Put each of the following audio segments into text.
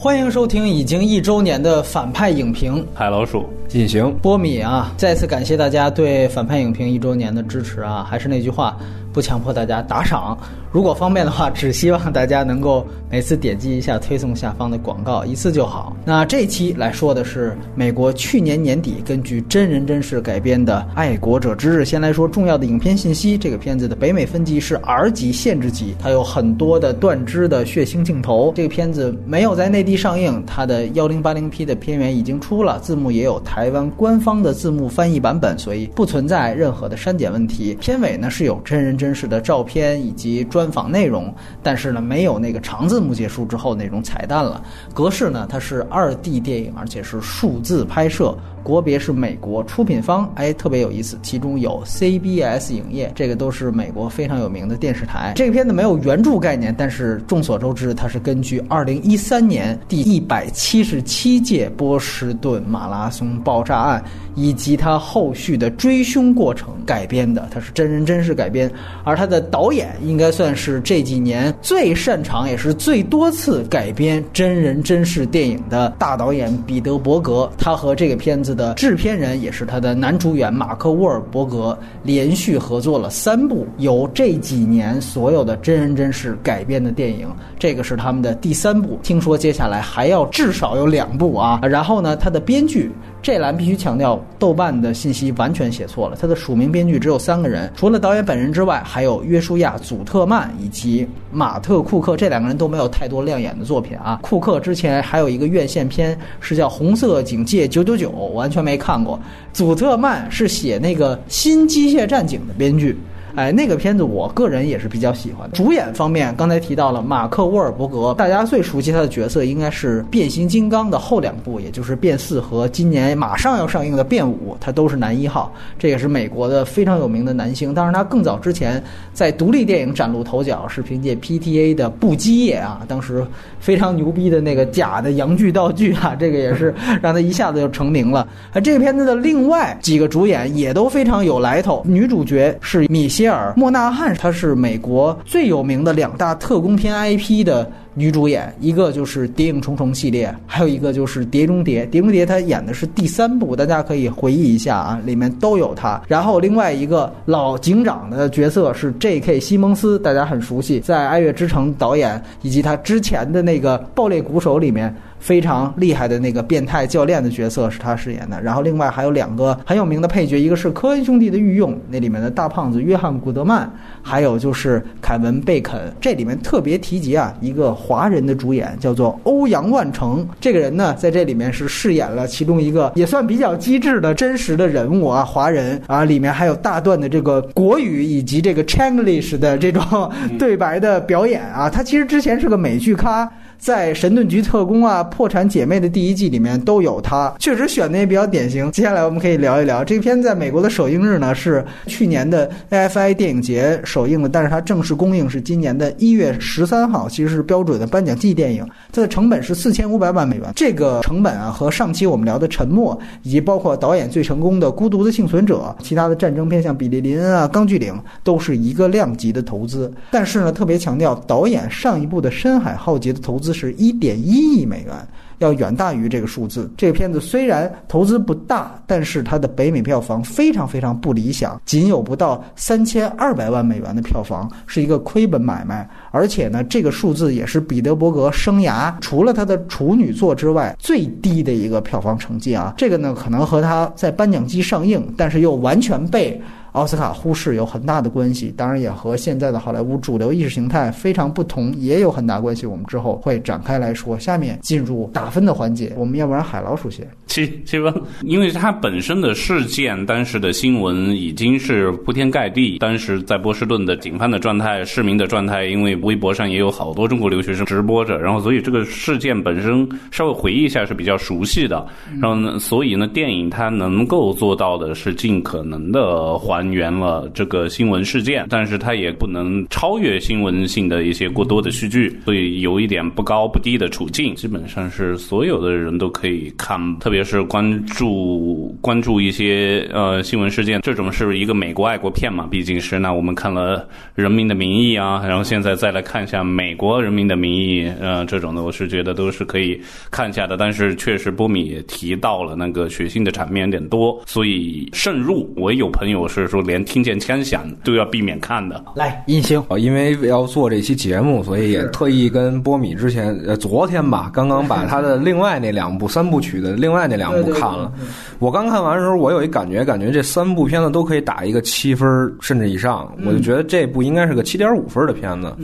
欢迎收听已经一周年的反派影评，海老鼠进行波米啊！再次感谢大家对反派影评一周年的支持啊！还是那句话，不强迫大家打赏，如果方便的话，只希望大家能够每次点击一下推送下方的广告，一次就好。那这期来说的是美国去年年底根据真人真事改编的《爱国者之日》。先来说重要的影片信息，这个片子的北美分级是 R 级限制级，它有很多的断肢的血腥镜头。这个片子没有在内地上映，它的幺零八零 P 的片源已经出了，字幕也有台湾官方的字幕翻译版本，所以不存在任何的删减问题。片尾呢是有真人真事的照片以及专专访内容，但是呢没有那个长字幕结束之后那种彩蛋了。格式呢它是二 D 电影，而且是数字拍摄。国别是美国，出品方哎特别有意思，其中有 CBS 影业，这个都是美国非常有名的电视台。这个片子没有原著概念，但是众所周知，它是根据2013年第一百七十七届波士顿马拉松爆炸案以及它后续的追凶过程改编的，它是真人真事改编。而它的导演应该算是这几年最擅长也是最多次改编真人真事电影的大导演彼得·伯格，他和这个片子。的制片人也是他的男主演马克·沃尔伯格，连续合作了三部由这几年所有的真人真事改编的电影，这个是他们的第三部。听说接下来还要至少有两部啊！然后呢，他的编剧。这栏必须强调，豆瓣的信息完全写错了。他的署名编剧只有三个人，除了导演本人之外，还有约书亚·祖特曼以及马特·库克。这两个人都没有太多亮眼的作品啊。库克之前还有一个院线片是叫《红色警戒九九九》，完全没看过。祖特曼是写那个《新机械战警》的编剧。哎，那个片子我个人也是比较喜欢。主演方面，刚才提到了马克·沃尔伯格，大家最熟悉他的角色应该是《变形金刚》的后两部，也就是《变四》和今年马上要上映的《变五》，他都是男一号。这也是美国的非常有名的男星。当然，他更早之前在独立电影崭露头角，是凭借 PTA 的《不羁夜》啊，当时非常牛逼的那个假的洋剧道具啊，这个也是 让他一下子就成名了。而这个片子的另外几个主演也都非常有来头，女主角是米歇。尔莫纳汉，她是美国最有名的两大特工片 IP 的女主演，一个就是《谍影重重》系列，还有一个就是《碟中谍》。《碟中谍》她演的是第三部，大家可以回忆一下啊，里面都有她。然后另外一个老警长的角色是 J.K. 西蒙斯，大家很熟悉，在《爱乐之城》导演以及他之前的那个《爆裂鼓手》里面。非常厉害的那个变态教练的角色是他饰演的，然后另外还有两个很有名的配角，一个是科恩兄弟的御用，那里面的大胖子约翰古德曼，还有就是凯文贝肯。这里面特别提及啊，一个华人的主演叫做欧阳万成，这个人呢在这里面是饰演了其中一个也算比较机智的真实的人物啊，华人啊，里面还有大段的这个国语以及这个 Chinglish 的这种 对白的表演啊，他其实之前是个美剧咖。在《神盾局特工》啊，《破产姐妹》的第一季里面都有他，确实选的也比较典型。接下来我们可以聊一聊这片在美国的首映日呢，是去年的 AFI 电影节首映的，但是它正式公映是今年的一月十三号，其实是标准的颁奖季电影。它的成本是四千五百万美元，这个成本啊和上期我们聊的《沉默》以及包括导演最成功的《孤独的幸存者》，其他的战争片像《比利林恩》啊，《钢锯岭》都是一个量级的投资。但是呢，特别强调导演上一部的《深海浩劫》的投资。是一点一亿美元，要远大于这个数字。这个片子虽然投资不大，但是它的北美票房非常非常不理想，仅有不到三千二百万美元的票房，是一个亏本买卖。而且呢，这个数字也是彼得伯格生涯除了他的处女作之外最低的一个票房成绩啊。这个呢，可能和他在颁奖季上映，但是又完全被。奥斯卡忽视有很大的关系，当然也和现在的好莱坞主流意识形态非常不同，也有很大关系。我们之后会展开来说。下面进入打分的环节，我们要不然海老鼠先七七分，因为它本身的事件，当时的新闻已经是铺天盖地。当时在波士顿的警方的状态、市民的状态，因为微博上也有好多中国留学生直播着，然后所以这个事件本身稍微回忆一下是比较熟悉的。然后呢，所以呢，电影它能够做到的是尽可能的还。还原了这个新闻事件，但是它也不能超越新闻性的一些过多的戏剧，所以有一点不高不低的处境，基本上是所有的人都可以看。特别是关注关注一些呃新闻事件，这种是一个美国爱国片嘛，毕竟是那我们看了《人民的名义》啊，然后现在再来看一下美国《人民的名义》呃这种的，我是觉得都是可以看一下的。但是确实波米也提到了那个血腥的场面有点多，所以慎入。我有朋友是说连听见枪响都要避免看的。来，印星，哦，因为要做这期节目，所以也特意跟波米之前呃昨天吧，刚刚把他的另外那两部三部曲的另外那两部看了。我刚看完的时候，我有一感觉，感觉这三部片子都可以打一个七分甚至以上，我就觉得这部应该是个七点五分的片子。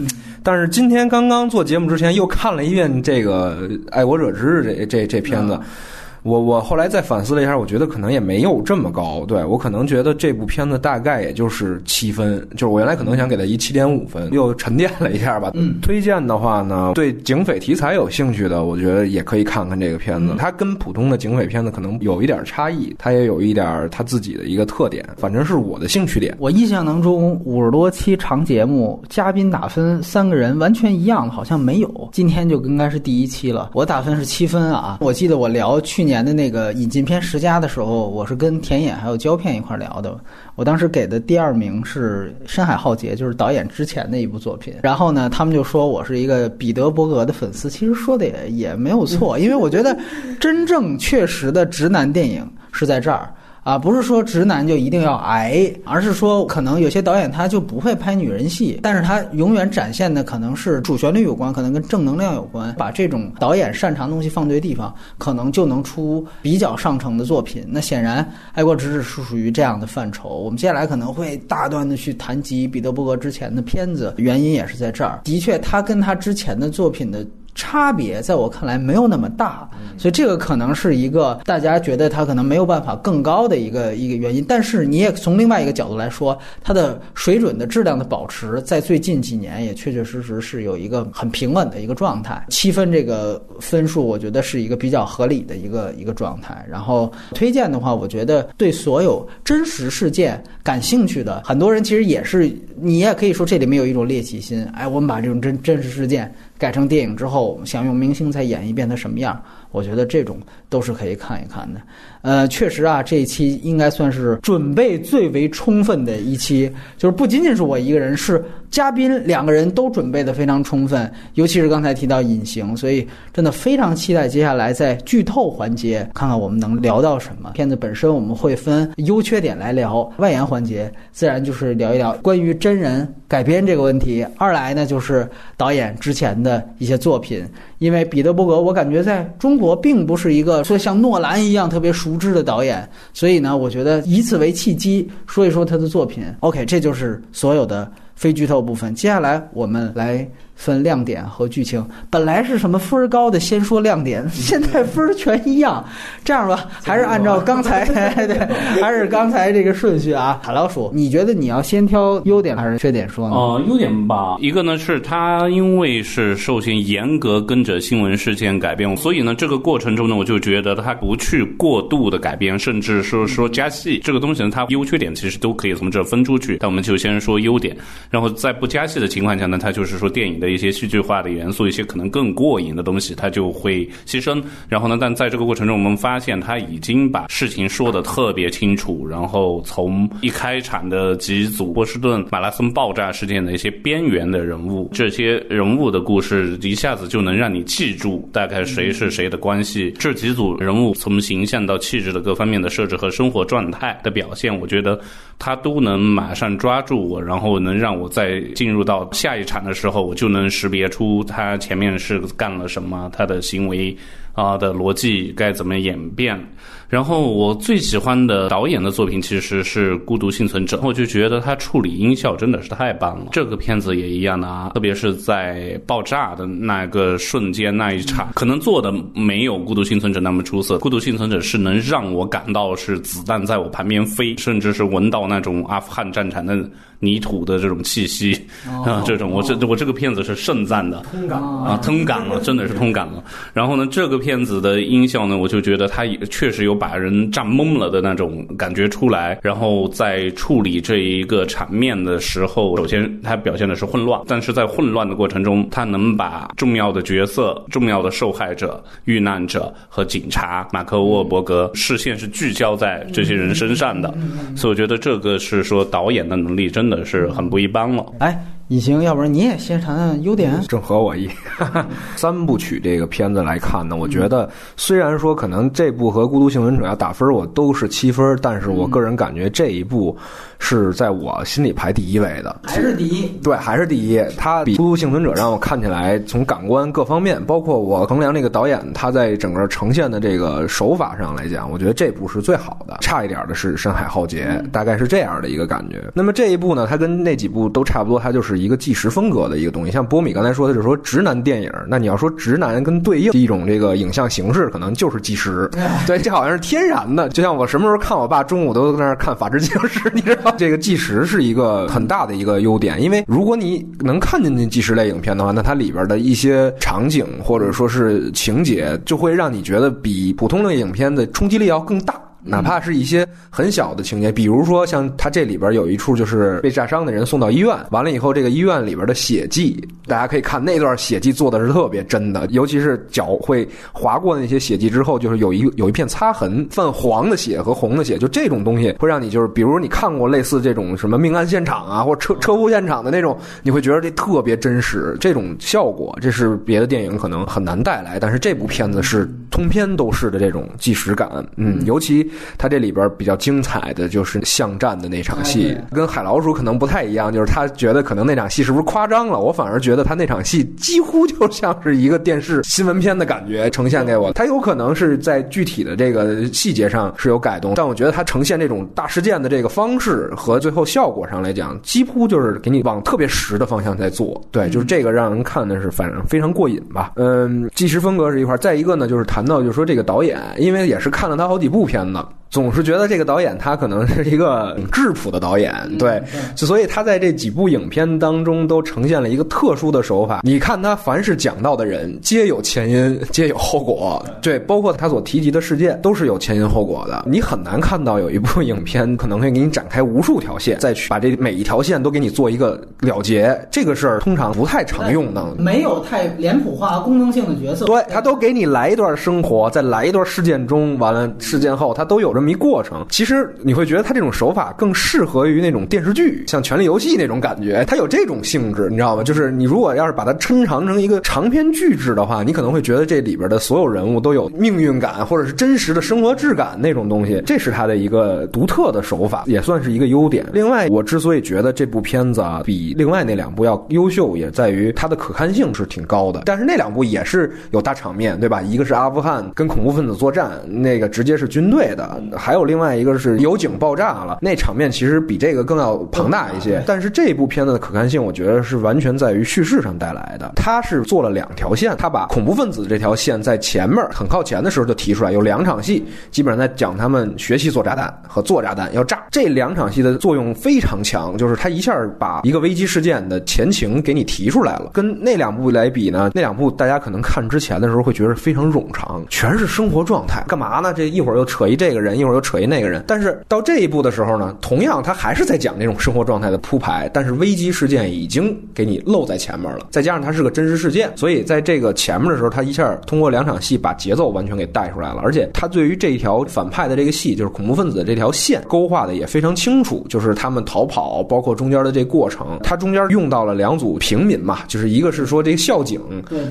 但是今天刚刚做节目之前又看了一遍这个《爱国者之日》这这这片子。我我后来再反思了一下，我觉得可能也没有这么高。对我可能觉得这部片子大概也就是七分，就是我原来可能想给它一七点五分，又沉淀了一下吧。嗯，推荐的话呢，对警匪题材有兴趣的，我觉得也可以看看这个片子。它跟普通的警匪片子可能有一点差异，它也有一点它自己的一个特点，反正是我的兴趣点。我印象当中五十多期长节目，嘉宾打分三个人完全一样，好像没有。今天就应该是第一期了，我打分是七分啊。我记得我聊去年。年的那个引进片十佳的时候，我是跟田野还有胶片一块聊的。我当时给的第二名是《深海浩劫》，就是导演之前的一部作品。然后呢，他们就说我是一个彼得伯格的粉丝。其实说的也也没有错，因为我觉得真正确实的直男电影是在这儿。啊，不是说直男就一定要矮，而是说可能有些导演他就不会拍女人戏，但是他永远展现的可能是主旋律有关，可能跟正能量有关，把这种导演擅长的东西放对地方，可能就能出比较上乘的作品。那显然《爱国之治》是属于这样的范畴。我们接下来可能会大段的去谈及彼得伯格之前的片子，原因也是在这儿。的确，他跟他之前的作品的。差别在我看来没有那么大，所以这个可能是一个大家觉得它可能没有办法更高的一个一个原因。但是你也从另外一个角度来说，它的水准的质量的保持，在最近几年也确确实实是有一个很平稳的一个状态。七分这个分数，我觉得是一个比较合理的一个一个状态。然后推荐的话，我觉得对所有真实事件感兴趣的很多人，其实也是你也可以说这里面有一种猎奇心。哎，我们把这种真真实事件。改成电影之后，想用明星再演一遍它什么样？我觉得这种都是可以看一看的。呃，确实啊，这一期应该算是准备最为充分的一期，就是不仅仅是我一个人，是嘉宾两个人都准备的非常充分，尤其是刚才提到隐形，所以真的非常期待接下来在剧透环节看看我们能聊到什么。片子本身我们会分优缺点来聊，外延环节自然就是聊一聊关于真人改编这个问题。二来呢，就是导演之前的一些作品。因为彼得伯格，我感觉在中国并不是一个说像诺兰一样特别熟知的导演，所以呢，我觉得以此为契机说一说他的作品。OK，这就是所有的非剧透部分。接下来我们来。分亮点和剧情，本来是什么分儿高的先说亮点，现在分儿全一样。这样吧，还是按照刚才对，还是刚才这个顺序啊。海老鼠，你觉得你要先挑优点还是缺点说呢？哦，优点吧，一个呢是它因为是受限严格跟着新闻事件改编，所以呢这个过程中呢我就觉得它不去过度的改编，甚至说说加戏这个东西呢，它优缺点其实都可以从这分出去。但我们就先说优点，然后在不加戏的情况下呢，它就是说电影。的一些戏剧化的元素，一些可能更过瘾的东西，它就会牺牲。然后呢，但在这个过程中，我们发现他已经把事情说的特别清楚。然后从一开场的几组波士顿马拉松爆炸事件的一些边缘的人物，这些人物的故事一下子就能让你记住大概谁是谁的关系。这几组人物从形象到气质的各方面的设置和生活状态的表现，我觉得他都能马上抓住我，然后能让我在进入到下一场的时候，我就。能识别出他前面是干了什么，他的行为啊的逻辑该怎么演变。然后我最喜欢的导演的作品其实是《孤独幸存者》，我就觉得他处理音效真的是太棒了。这个片子也一样的啊，特别是在爆炸的那个瞬间那一场，可能做的没有《孤独幸存者》那么出色。《孤独幸存者》是能让我感到是子弹在我旁边飞，甚至是闻到那种阿富汗战场的泥土的这种气息啊，这种我这我这个片子是盛赞的，通感啊，通感了，真的是通感了。然后呢，这个片子的音效呢，我就觉得它也确实有把人站懵了的那种感觉出来。然后在处理这一个场面的时候，首先它表现的是混乱，但是在混乱的过程中，它能把重要的角色、重要的受害者、遇难者和警察马克沃伯格视线是聚焦在这些人身上的，所以我觉得这个是说导演的能力真的是很不一般了。哎。隐形，要不然你也先谈谈优点，正合我意。三部曲这个片子来看呢，我觉得虽然说可能这部和《孤独幸存者》要打分，我都是七分，但是我个人感觉这一部是在我心里排第一位的，还是第一？对，还是第一。它比《孤独幸存者》让我看起来从感官各方面，包括我衡量这个导演他在整个呈现的这个手法上来讲，我觉得这部是最好的。差一点的是《深海浩劫》，大概是这样的一个感觉。那么这一部呢，它跟那几部都差不多，它就是。是一个纪实风格的一个东西，像波米刚才说的，就是说直男电影。那你要说直男跟对应一种这个影像形式，可能就是纪实。对，这好像是天然的。就像我什么时候看我爸中午都在那看《法制进行时》，你知道，这个计时是一个很大的一个优点。因为如果你能看进去纪实类影片的话，那它里边的一些场景或者说是情节，就会让你觉得比普通的影片的冲击力要更大。哪怕是一些很小的情节，比如说像他这里边有一处就是被炸伤的人送到医院，完了以后这个医院里边的血迹，大家可以看那段血迹做的是特别真的，尤其是脚会划过那些血迹之后，就是有一有一片擦痕，泛黄的血和红的血，就这种东西会让你就是，比如你看过类似这种什么命案现场啊，或车车祸现场的那种，你会觉得这特别真实，这种效果这是别的电影可能很难带来，但是这部片子是通篇都是的这种即时感，嗯，尤其。他这里边比较精彩的就是巷战的那场戏，跟海老鼠可能不太一样，就是他觉得可能那场戏是不是夸张了？我反而觉得他那场戏几乎就像是一个电视新闻片的感觉呈现给我。他有可能是在具体的这个细节上是有改动，但我觉得他呈现这种大事件的这个方式和最后效果上来讲，几乎就是给你往特别实的方向在做。对，就是这个让人看的是反正非常过瘾吧。嗯，纪实风格是一块，再一个呢就是谈到就是说这个导演，因为也是看了他好几部片子。总是觉得这个导演他可能是一个质朴的导演，对，所以他在这几部影片当中都呈现了一个特殊的手法。你看他凡是讲到的人，皆有前因，皆有后果，对，包括他所提及的事件都是有前因后果的。你很难看到有一部影片可能会给你展开无数条线，再去把这每一条线都给你做一个了结。这个事儿通常不太常用的，没有太脸谱化、功能性的角色。对他都给你来一段生活，再来一段事件中，完了事件后他都有着。么一过程，其实你会觉得他这种手法更适合于那种电视剧，像《权力游戏》那种感觉，它有这种性质，你知道吗？就是你如果要是把它抻长成一个长篇剧制的话，你可能会觉得这里边的所有人物都有命运感，或者是真实的生活质感那种东西，这是他的一个独特的手法，也算是一个优点。另外，我之所以觉得这部片子啊比另外那两部要优秀，也在于它的可看性是挺高的。但是那两部也是有大场面，对吧？一个是阿富汗跟恐怖分子作战，那个直接是军队的。还有另外一个是油井爆炸了，那场面其实比这个更要庞大一些。但是这部片子的可看性，我觉得是完全在于叙事上带来的。他是做了两条线，他把恐怖分子这条线在前面很靠前的时候就提出来，有两场戏，基本上在讲他们学习做炸弹和做炸弹要炸。这两场戏的作用非常强，就是他一下把一个危机事件的前情给你提出来了。跟那两部来比呢，那两部大家可能看之前的时候会觉得非常冗长，全是生活状态，干嘛呢？这一会儿又扯一这个人，一会儿又扯一那个人，但是到这一步的时候呢，同样他还是在讲那种生活状态的铺排，但是危机事件已经给你露在前面了，再加上它是个真实事件，所以在这个前面的时候，他一下通过两场戏把节奏完全给带出来了，而且他对于这一条反派的这个戏，就是恐怖分子的这条线勾画的也非常清楚，就是他们逃跑，包括中间的这过程，他中间用到了两组平民嘛，就是一个是说这个校警，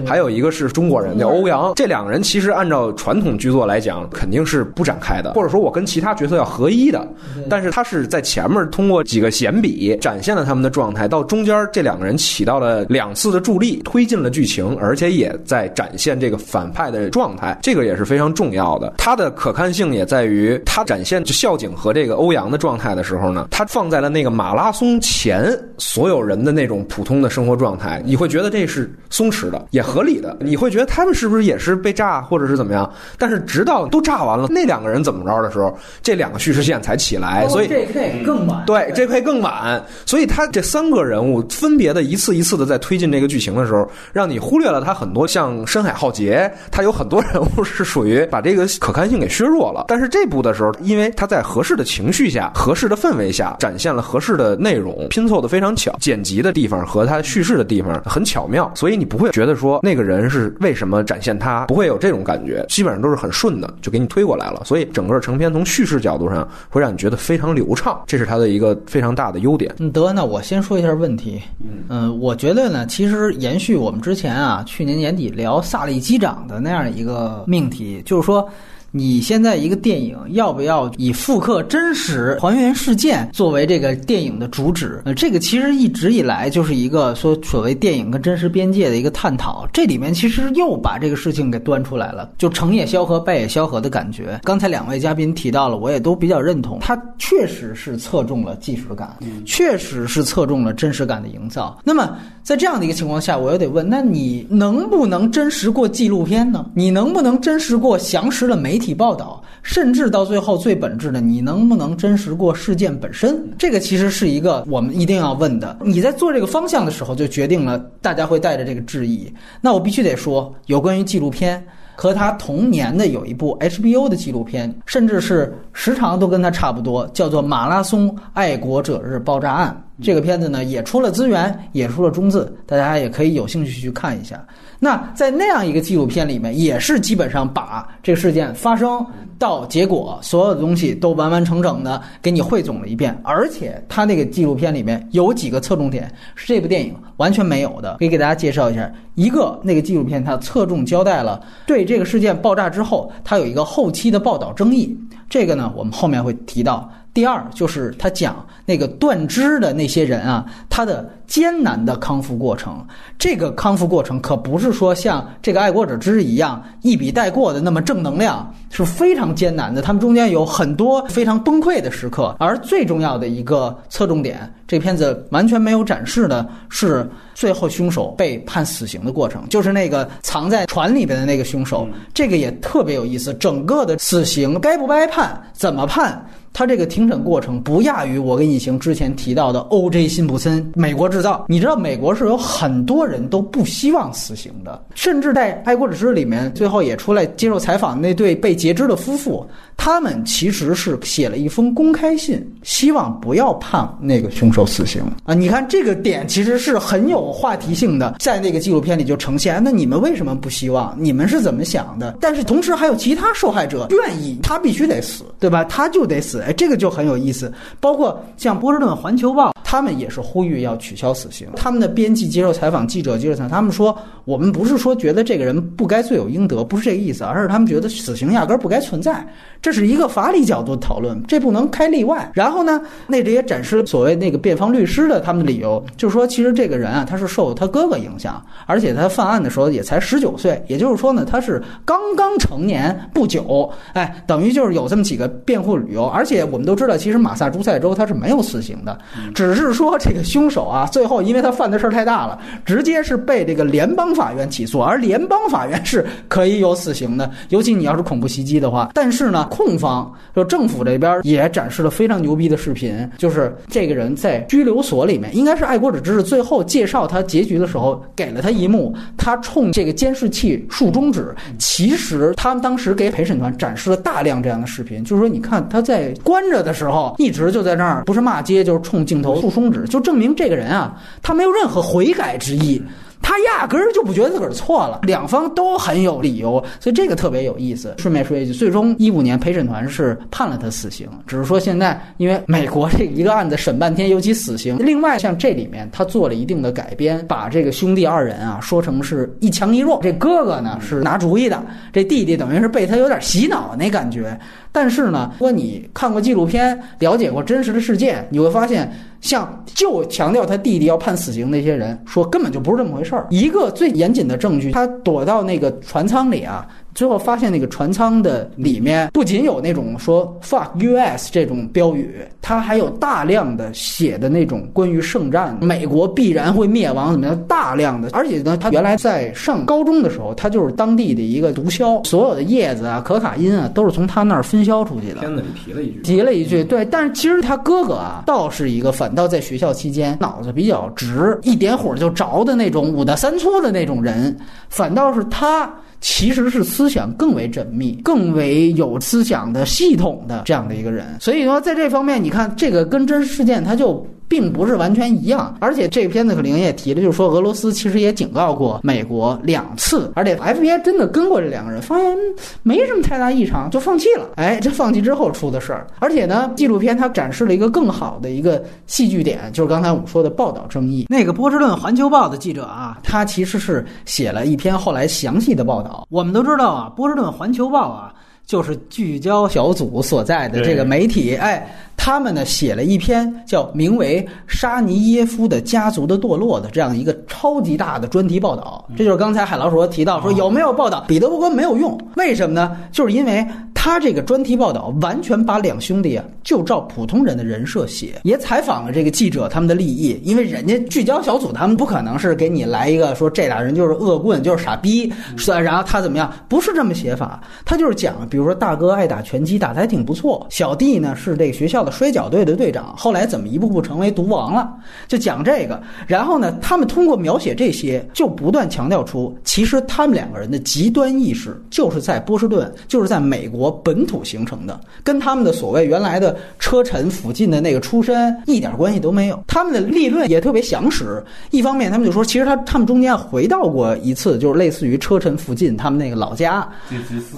还有一个是中国人叫欧阳，这两个人其实按照传统剧作来讲，肯定是不展开的，或者说我跟其他角色要合一的，但是他是在前面通过几个闲笔展现了他们的状态，到中间这两个人起到了两次的助力，推进了剧情，而且也在展现这个反派的状态，这个也是非常重要的。它的可看性也在于，他展现校警和这个欧阳的状态的时候呢，他放在了那个马拉松前所有人的那种普通的生活状态，你会觉得这是松弛的，也合理的。你会觉得他们是不是也是被炸或者是怎么样？但是直到都炸完了，那两个人怎么着的时候，这两个叙事线才起来，所以 J.K. 更晚。对，J.K. 更晚，所以他这三个人物分别的一次一次的在推进这个剧情的时候，让你忽略了他很多像深海浩劫，他有很多人物是属于把这个可看性给削弱了。但是这部的时候，因为他在合适的情绪下、合适的氛围下，展现了合适的内容，拼凑的非常巧，剪辑的地方和他叙事的地方很巧妙，所以你不会觉得说那个人是为什么展现他，不会有这种感觉，基本上都是很顺的就给你推过来了。所以整个成片从叙事角度上会让你觉得非常流畅，这是它的一个非常大的优点。嗯，得，那我先说一下问题。嗯，我觉得呢，其实延续我们之前啊，去年年底聊萨利机长的那样一个命题，就是说。你现在一个电影要不要以复刻真实、还原事件作为这个电影的主旨？呃，这个其实一直以来就是一个说所谓电影跟真实边界的一个探讨。这里面其实又把这个事情给端出来了，就成也萧何，败也萧何的感觉。刚才两位嘉宾提到了，我也都比较认同，它确实是侧重了纪实感，确实是侧重了真实感的营造。那么在这样的一个情况下，我又得问，那你能不能真实过纪录片呢？你能不能真实过详实的媒体？报道，甚至到最后最本质的，你能不能真实过事件本身？这个其实是一个我们一定要问的。你在做这个方向的时候，就决定了大家会带着这个质疑。那我必须得说，有关于纪录片和他同年的有一部 HBO 的纪录片，甚至是时长都跟他差不多，叫做《马拉松爱国者日爆炸案》。这个片子呢，也出了资源，也出了中字，大家也可以有兴趣去看一下。那在那样一个纪录片里面，也是基本上把这个事件发生到结果，所有的东西都完完整整的给你汇总了一遍。而且他那个纪录片里面有几个侧重点是这部电影完全没有的，可以给大家介绍一下。一个那个纪录片它侧重交代了对这个事件爆炸之后，它有一个后期的报道争议。这个呢，我们后面会提到。第二就是他讲那个断肢的那些人啊，他的艰难的康复过程。这个康复过程可不是说像这个爱国者之一样一笔带过的那么正能量，是非常艰难的。他们中间有很多非常崩溃的时刻。而最重要的一个侧重点，这片子完全没有展示的是最后凶手被判死刑的过程，就是那个藏在船里边的那个凶手。这个也特别有意思，整个的死刑该不该判，怎么判？他这个庭审过程不亚于我跟异形之前提到的 O.J. 辛普森美国制造。你知道美国是有很多人都不希望死刑的，甚至在《爱国者之》里面，最后也出来接受采访那对被截肢的夫妇，他们其实是写了一封公开信，希望不要判那个凶手死刑啊。你看这个点其实是很有有话题性的，在那个纪录片里就呈现。那你们为什么不希望？你们是怎么想的？但是同时还有其他受害者愿意，他必须得死，对吧？他就得死。哎，这个就很有意思。包括像波士顿环球报，他们也是呼吁要取消死刑。他们的编辑接受采访，记者接受采访，他们说：“我们不是说觉得这个人不该罪有应得，不是这个意思，而是他们觉得死刑压根儿不该存在。这是一个法理角度讨论，这不能开例外。”然后呢，那这也展示了所谓那个辩方律师的他们的理由，就是说，其实这个人啊，他是受他哥哥影响，而且他犯案的时候也才十九岁，也就是说呢，他是刚刚成年不久。哎，等于就是有这么几个辩护理由，而且。我们都知道，其实马萨诸塞州它是没有死刑的，只是是说这个凶手啊，最后因为他犯的事儿太大了，直接是被这个联邦法院起诉，而联邦法院是可以有死刑的，尤其你要是恐怖袭击的话。但是呢，控方就政府这边也展示了非常牛逼的视频，就是这个人在拘留所里面，应该是爱国者之日最后介绍他结局的时候，给了他一幕，他冲这个监视器竖中指。其实他们当时给陪审团展示了大量这样的视频，就是说，你看他在。关着的时候，一直就在那儿，不是骂街就是冲镜头终止，就证明这个人啊，他没有任何悔改之意。他压根儿就不觉得自个儿错了，两方都很有理由，所以这个特别有意思。顺便说一句，最终一五年陪审团是判了他死刑，只是说现在因为美国这一个案子审半天，尤其死刑。另外像这里面他做了一定的改编，把这个兄弟二人啊说成是一强一弱，这哥哥呢是拿主意的，这弟弟等于是被他有点洗脑那感觉。但是呢，如果你看过纪录片，了解过真实的事件，你会发现。像就强调他弟弟要判死刑那些人说根本就不是这么回事儿。一个最严谨的证据，他躲到那个船舱里啊，最后发现那个船舱的里面不仅有那种说 “fuck U.S.” 这种标语，它还有大量的写的那种关于圣战、美国必然会灭亡怎么样大量的。而且呢，他原来在上高中的时候，他就是当地的一个毒枭，所有的叶子啊、可卡因啊，都是从他那儿分销出去的。片子里提了一句，提了一句，对，但是其实他哥哥啊，倒是一个反倒在学校期间脑子比较直，一点火就着的那种五大三粗的那种人，反倒是他。其实是思想更为缜密、更为有思想的系统的这样的一个人，所以说在这方面，你看这个跟真实事件，他就。并不是完全一样，而且这片子可能也提了，就是说俄罗斯其实也警告过美国两次，而且 FBI 真的跟过这两个人，发现没什么太大异常，就放弃了。哎，这放弃之后出的事儿，而且呢，纪录片它展示了一个更好的一个戏剧点，就是刚才我们说的报道争议。那个波士顿环球报的记者啊，他其实是写了一篇后来详细的报道。我们都知道啊，波士顿环球报啊，就是聚焦小组所在的这个媒体，哎。他们呢写了一篇叫名为《沙尼耶夫的家族的堕落》的这样一个超级大的专题报道。这就是刚才海老鼠提到说有没有报道彼得伯格没有用？为什么呢？就是因为他这个专题报道完全把两兄弟啊就照普通人的人设写，也采访了这个记者他们的利益。因为人家聚焦小组他们不可能是给你来一个说这俩人就是恶棍就是傻逼，是然后他怎么样？不是这么写法，他就是讲，比如说大哥爱打拳击，打的还挺不错，小弟呢是这个学校的。摔跤队的队长后来怎么一步步成为毒王了？就讲这个。然后呢，他们通过描写这些，就不断强调出，其实他们两个人的极端意识就是在波士顿，就是在美国本土形成的，跟他们的所谓原来的车臣附近的那个出身一点关系都没有。他们的立论也特别详实。一方面，他们就说，其实他他们中间回到过一次，就是类似于车臣附近他们那个老家。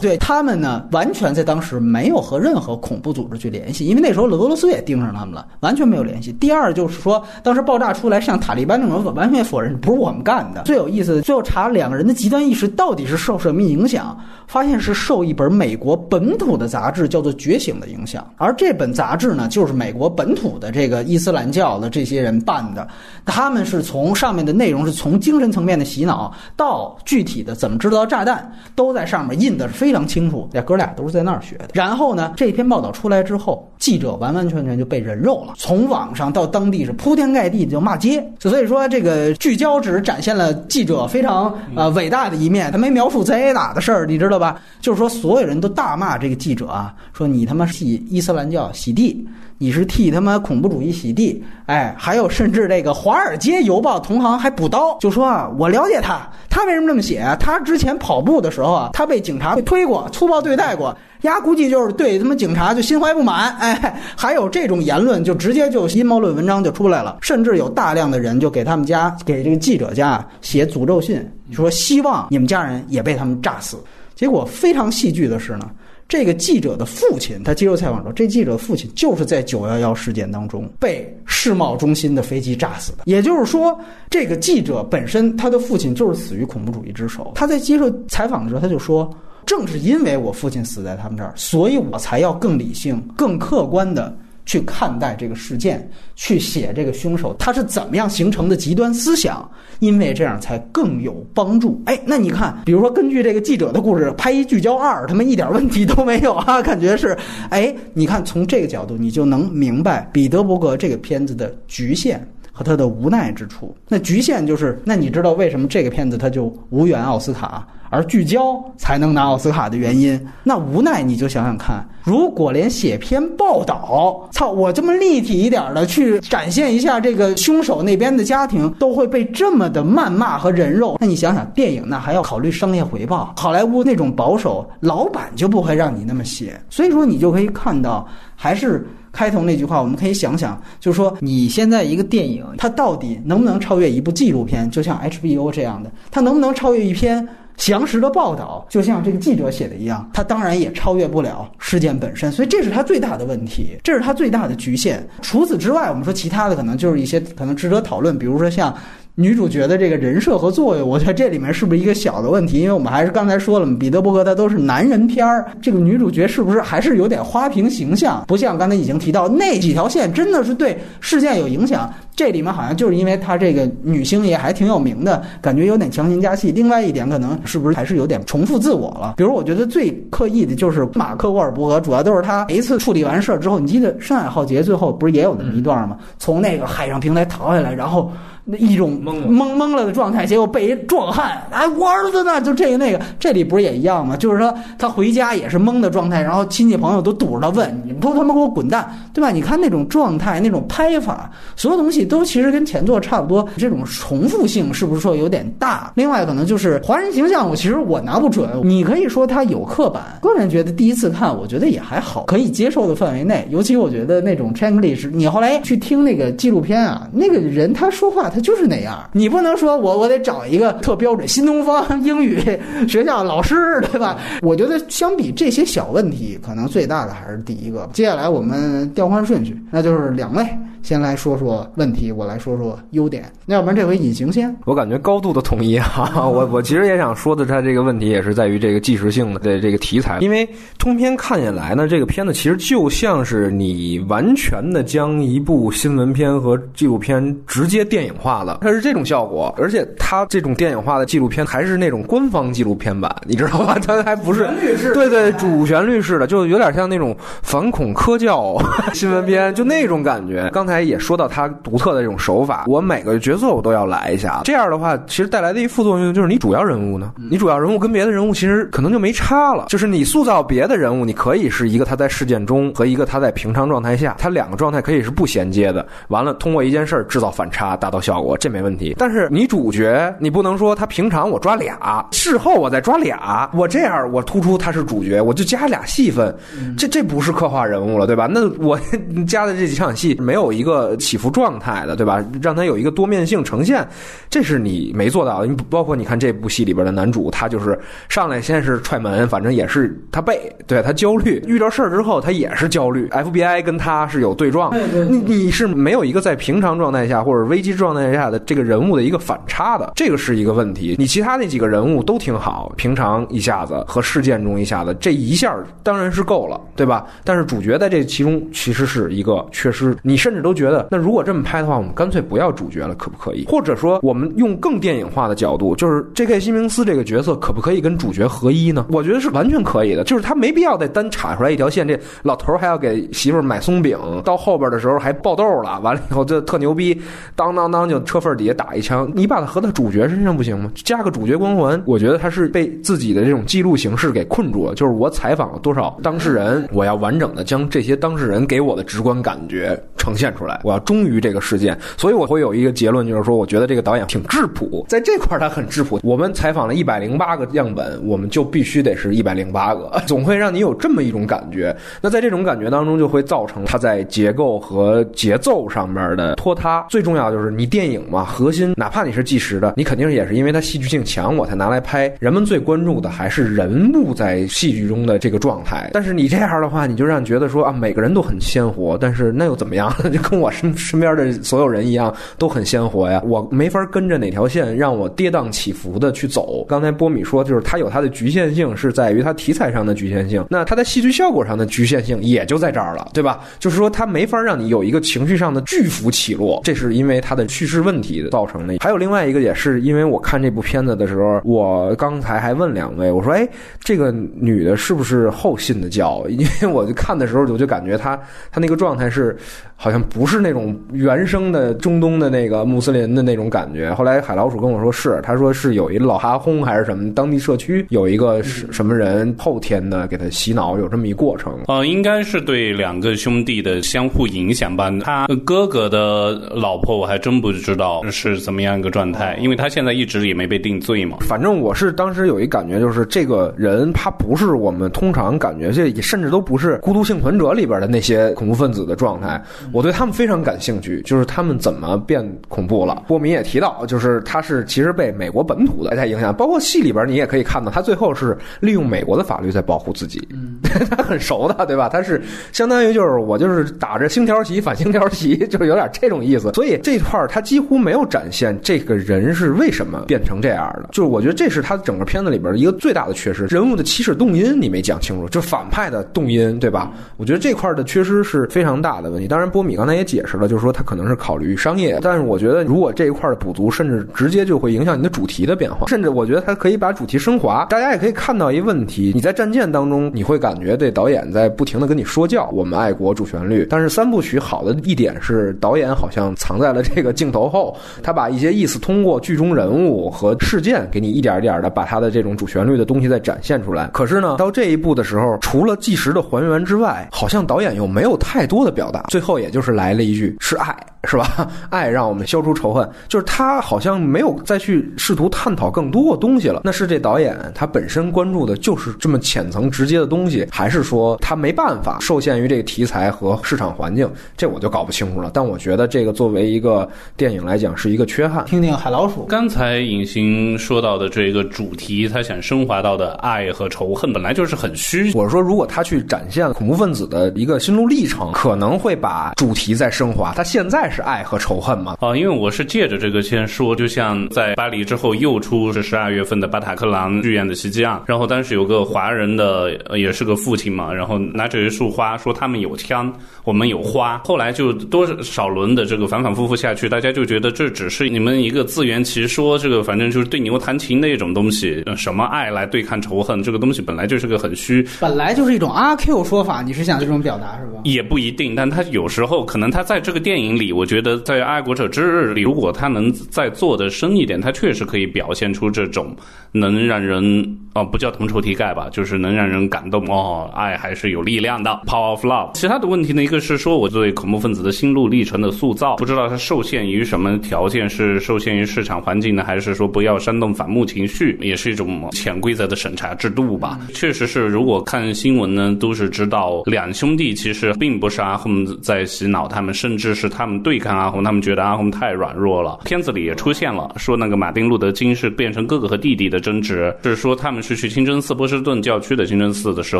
对他们呢，完全在当时没有和任何恐怖组织去联系，因为那时候。俄罗斯也盯上他们了，完全没有联系。第二就是说，当时爆炸出来，像塔利班这种完全否认，不是我们干的。最有意思的，最后查两个人的极端意识到底是受什么影响，发现是受一本美国本本土的杂志叫做《觉醒》的影响。而这本杂志呢，就是美国本土的这个伊斯兰教的这些人办的。他们是从上面的内容是从精神层面的洗脑到具体的怎么制造炸弹，都在上面印的是非常清楚。那哥俩都是在那儿学的。然后呢，这篇报道出来之后，记者完。完全全就被人肉了，从网上到当地是铺天盖地就骂街，所以说这个聚焦只展现了记者非常呃伟大的一面，他没描述 a 打的事儿，你知道吧？就是说所有人都大骂这个记者啊，说你他妈替伊斯兰教洗地，你是替他妈恐怖主义洗地，哎，还有甚至这个《华尔街邮报》同行还补刀，就说啊，我了解他，他为什么这么写？他之前跑步的时候啊，他被警察被推过，粗暴对待过。丫估计就是对他们警察就心怀不满，哎，还有这种言论，就直接就阴谋论文章就出来了，甚至有大量的人就给他们家给这个记者家写诅咒信，说希望你们家人也被他们炸死。结果非常戏剧的是呢，这个记者的父亲他接受采访说，这记者父亲就是在九幺幺事件当中被世贸中心的飞机炸死的。也就是说，这个记者本身他的父亲就是死于恐怖主义之手。他在接受采访的时候他就说。正是因为我父亲死在他们这儿，所以我才要更理性、更客观的去看待这个事件，去写这个凶手他是怎么样形成的极端思想，因为这样才更有帮助。哎，那你看，比如说根据这个记者的故事拍一聚焦二，他们一点问题都没有啊，感觉是，哎，你看从这个角度，你就能明白彼得伯格这个片子的局限和他的无奈之处。那局限就是，那你知道为什么这个片子他就无缘奥斯卡？而聚焦才能拿奥斯卡的原因，那无奈你就想想看，如果连写篇报道，操，我这么立体一点的去展现一下这个凶手那边的家庭，都会被这么的谩骂和人肉，那你想想，电影那还要考虑商业回报，好莱坞那种保守老板就不会让你那么写，所以说你就可以看到，还是开头那句话，我们可以想想，就是说你现在一个电影，它到底能不能超越一部纪录片，就像 HBO 这样的，它能不能超越一篇？详实的报道，就像这个记者写的一样，他当然也超越不了事件本身，所以这是他最大的问题，这是他最大的局限。除此之外，我们说其他的可能就是一些可能值得讨论，比如说像女主角的这个人设和作用，我觉得这里面是不是一个小的问题？因为我们还是刚才说了嘛，彼得伯格他都是男人片儿，这个女主角是不是还是有点花瓶形象？不像刚才已经提到那几条线真的是对事件有影响。这里面好像就是因为她这个女星也还挺有名的，感觉有点强行加戏。另外一点，可能是不是还是有点重复自我了？比如，我觉得最刻意的就是马克沃尔伯格，主要都是他一次处理完事儿之后，你记得《深海浩劫》最后不是也有那么一段吗？从那个海上平台逃下来，然后。那一种懵懵懵了的状态，结果被一壮汉，哎，我儿子呢？就这个那个，这里不是也一样吗？就是说他回家也是懵的状态，然后亲戚朋友都堵着他问：“你都他妈给我滚蛋，对吧？”你看那种状态，那种拍法，所有东西都其实跟前作差不多。这种重复性是不是说有点大？另外可能就是华人形象，我其实我拿不准。你可以说他有刻板，个人觉得第一次看，我觉得也还好，可以接受的范围内。尤其我觉得那种 Chinglish，你后来去听那个纪录片啊，那个人他说话。他就是那样，你不能说我我得找一个特标准新东方 英语学校老师，对吧？我觉得相比这些小问题，可能最大的还是第一个。接下来我们调换顺序，那就是两位。先来说说问题，我来说说优点。那要不然这回隐形先，我感觉高度的统一哈。我我其实也想说的，它这个问题也是在于这个纪实性的这个题材。因为通篇看下来呢，这个片子其实就像是你完全的将一部新闻片和纪录片直接电影化的，它是这种效果。而且它这种电影化的纪录片还是那种官方纪录片版，你知道吧？它还不是对对主旋律式的，就有点像那种反恐科教 新闻片，就那种感觉。刚才。也说到它独特的这种手法，我每个角色我都要来一下。这样的话，其实带来的一副作用就是，你主要人物呢，你主要人物跟别的人物其实可能就没差了。就是你塑造别的人物，你可以是一个他在事件中和一个他在平常状态下，他两个状态可以是不衔接的。完了，通过一件事儿制造反差，达到效果，这没问题。但是你主角，你不能说他平常我抓俩，事后我再抓俩，我这样我突出他是主角，我就加俩戏份，这这不是刻画人物了，对吧？那我 加的这几场戏没有一。个起伏状态的，对吧？让他有一个多面性呈现，这是你没做到的。你包括你看这部戏里边的男主，他就是上来先是踹门，反正也是他背，对他焦虑，遇到事儿之后他也是焦虑。FBI 跟他是有对撞，你你是没有一个在平常状态下或者危机状态下的这个人物的一个反差的，这个是一个问题。你其他那几个人物都挺好，平常一下子和事件中一下子这一下当然是够了，对吧？但是主角在这其中其实是一个缺失，你甚至都。觉得那如果这么拍的话，我们干脆不要主角了，可不可以？或者说，我们用更电影化的角度，就是 J.K. 西明斯这个角色可不可以跟主角合一呢？我觉得是完全可以的，就是他没必要再单插出来一条线。这老头还要给媳妇买松饼，到后边的时候还爆豆了，完了以后就特牛逼，当当当就车缝底下打一枪，你把它合到主角身上不行吗？加个主角光环，我觉得他是被自己的这种记录形式给困住了。就是我采访了多少当事人，我要完整的将这些当事人给我的直观感觉呈现出来。我要忠于这个事件，所以我会有一个结论，就是说，我觉得这个导演挺质朴，在这块他很质朴。我们采访了一百零八个样本，我们就必须得是一百零八个，总会让你有这么一种感觉。那在这种感觉当中，就会造成他在结构和节奏上面的拖沓。最重要就是你电电影嘛，核心哪怕你是纪实的，你肯定也是因为它戏剧性强，我才拿来拍。人们最关注的还是人物在戏剧中的这个状态。但是你这样的话，你就让觉得说啊，每个人都很鲜活，但是那又怎么样？就跟我身。身边的所有人一样都很鲜活呀，我没法跟着哪条线让我跌宕起伏的去走。刚才波米说，就是它有它的局限性，是在于它题材上的局限性。那它在戏剧效果上的局限性也就在这儿了，对吧？就是说它没法让你有一个情绪上的巨幅起落，这是因为它的叙事问题造成的。还有另外一个，也是因为我看这部片子的时候，我刚才还问两位，我说：“哎，这个女的是不是后信的教？” 因为我就看的时候，我就感觉她她那个状态是好像不是那种。原生的中东的那个穆斯林的那种感觉。后来海老鼠跟我说是，他说是有一老哈轰还是什么，当地社区有一个什么人后天的给他洗脑，有这么一过程。呃，应该是对两个兄弟的相互影响吧。他哥哥的老婆我还真不知道是怎么样一个状态，因为他现在一直也没被定罪嘛。反正我是当时有一感觉，就是这个人他不是我们通常感觉，这甚至都不是《孤独幸存者》里边的那些些恐怖分子的状态，我对他们非常感兴趣，就是他们怎么变恐怖了。波米也提到，就是他是其实被美国本土的在影响，包括戏里边你也可以看到，他最后是利用美国的法律在保护自己，嗯他很熟的，对吧？他是相当于就是我就是打着星条旗反星条旗，就是有点这种意思。所以这块儿他几乎没有展现这个人是为什么变成这样的，就是我觉得这是他整个片子里边一个最大的缺失，人物的起始动因你没讲清楚，就反派的动因，对吧？我觉得这块的缺失是非常大的问题。当然，波米刚才也解释了，就是说他可能是考虑商业，但是我觉得如果这一块的补足，甚至直接就会影响你的主题的变化，甚至我觉得他可以把主题升华。大家也可以看到一个问题：你在战舰当中，你会感觉这导演在不停的跟你说教，我们爱国主旋律。但是三部曲好的一点是，导演好像藏在了这个镜头头后，他把一些意思通过剧中人物和事件，给你一点一点的把他的这种主旋律的东西再展现出来。可是呢，到这一步的时候，除了即时的还原之外，好像导演又没有太多的表达。最后也就是来了一句是爱，是吧？爱让我们消除仇恨，就是他好像没有再去试图探讨更多的东西了。那是这导演他本身关注的就是这么浅层直接的东西，还是说他没办法受限于这个题材和市场环境？这我就搞不清楚了。但我觉得这个作为一个电影来讲是一个缺憾。听听海老鼠，刚才影星说到的这个主题，他想升华到的爱和仇恨，本来就是很虚。我是说，如果他去展现恐怖分子的一个心路历程，可能会把主题再升华。他现在是爱和仇恨吗？啊，因为我是借着这个先说，就像在巴黎之后又出是十二月份的巴塔克朗剧院的袭击案，然后当时有个华人的也是个父亲嘛，然后拿着一束花说他们有枪，我们有花。后来就多少轮的这个反反复复下去，大家就觉得这只是你们一个自圆其说，这个反正就是对牛弹琴的一种东西。什么爱来对抗仇恨，这个东西本来就是个很虚，本来就是一种阿 Q 说法。你是想这种表达是吧？也不一定，但他有时候可能他在这个电影里，我觉得在《爱国者之日》里，如果他能再做的深一点，他确实可以表现出这种能让人哦不叫同仇敌忾吧，就是能让人感动哦，爱还是有力量的，Power of Love。其他的问题呢，一个是说我对恐怖分子的心路历程的塑造，不知道他受限于什么条件，是受限于市场环境呢，还是说不要煽动反目情绪，也是一种潜规则的审查制度吧。确实是，如果看新闻呢，都是知道两兄弟其实并不是阿訇在洗脑他们，甚至是他们对抗阿红，他们觉得阿红太软弱了。片子里也出现了，说那个马丁路德金是变成哥哥和弟弟的争执，是说他们是去清真寺波士顿教区的清真寺的时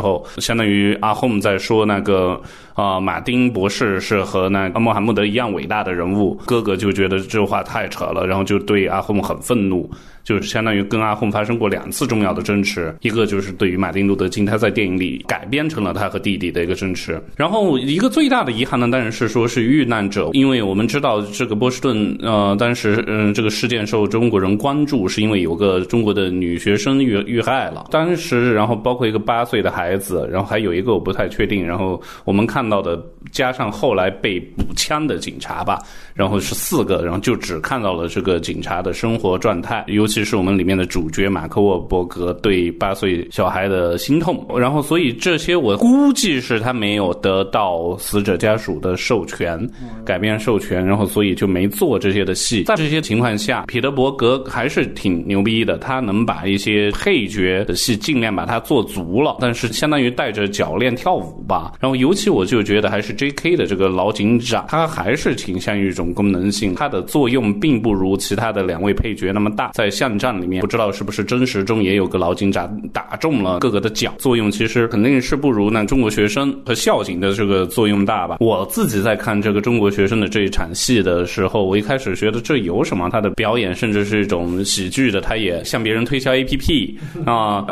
候，相当于阿红在说那个啊马丁博士是和那个穆罕默德一样伟大的人物，哥哥就觉得这话太扯了，然后就对阿红很愤怒。就是相当于跟阿訇发生过两次重要的争执，一个就是对于马丁路德金，他在电影里改编成了他和弟弟的一个争执。然后一个最大的遗憾呢，当然是说是遇难者，因为我们知道这个波士顿，呃，当时嗯这个事件受中国人关注，是因为有个中国的女学生遇遇害了。当时然后包括一个八岁的孩子，然后还有一个我不太确定。然后我们看到的加上后来被补枪的警察吧，然后是四个，然后就只看到了这个警察的生活状态，尤其。是我们里面的主角马克沃伯格对八岁小孩的心痛，然后所以这些我估计是他没有得到死者家属的授权，改变授权，然后所以就没做这些的戏。在这些情况下，彼得伯格还是挺牛逼的，他能把一些配角的戏尽量把它做足了，但是相当于带着脚链跳舞吧。然后尤其我就觉得还是 J.K. 的这个老警长，他还是倾向于一种功能性，它的作用并不如其他的两位配角那么大，在巷。战里面不知道是不是真实中也有个老警长打中了各个的脚，作用其实肯定是不如那中国学生和校警的这个作用大吧。我自己在看这个中国学生的这一场戏的时候，我一开始觉得这有什么？他的表演甚至是一种喜剧的，他也向别人推销 A P P 啊，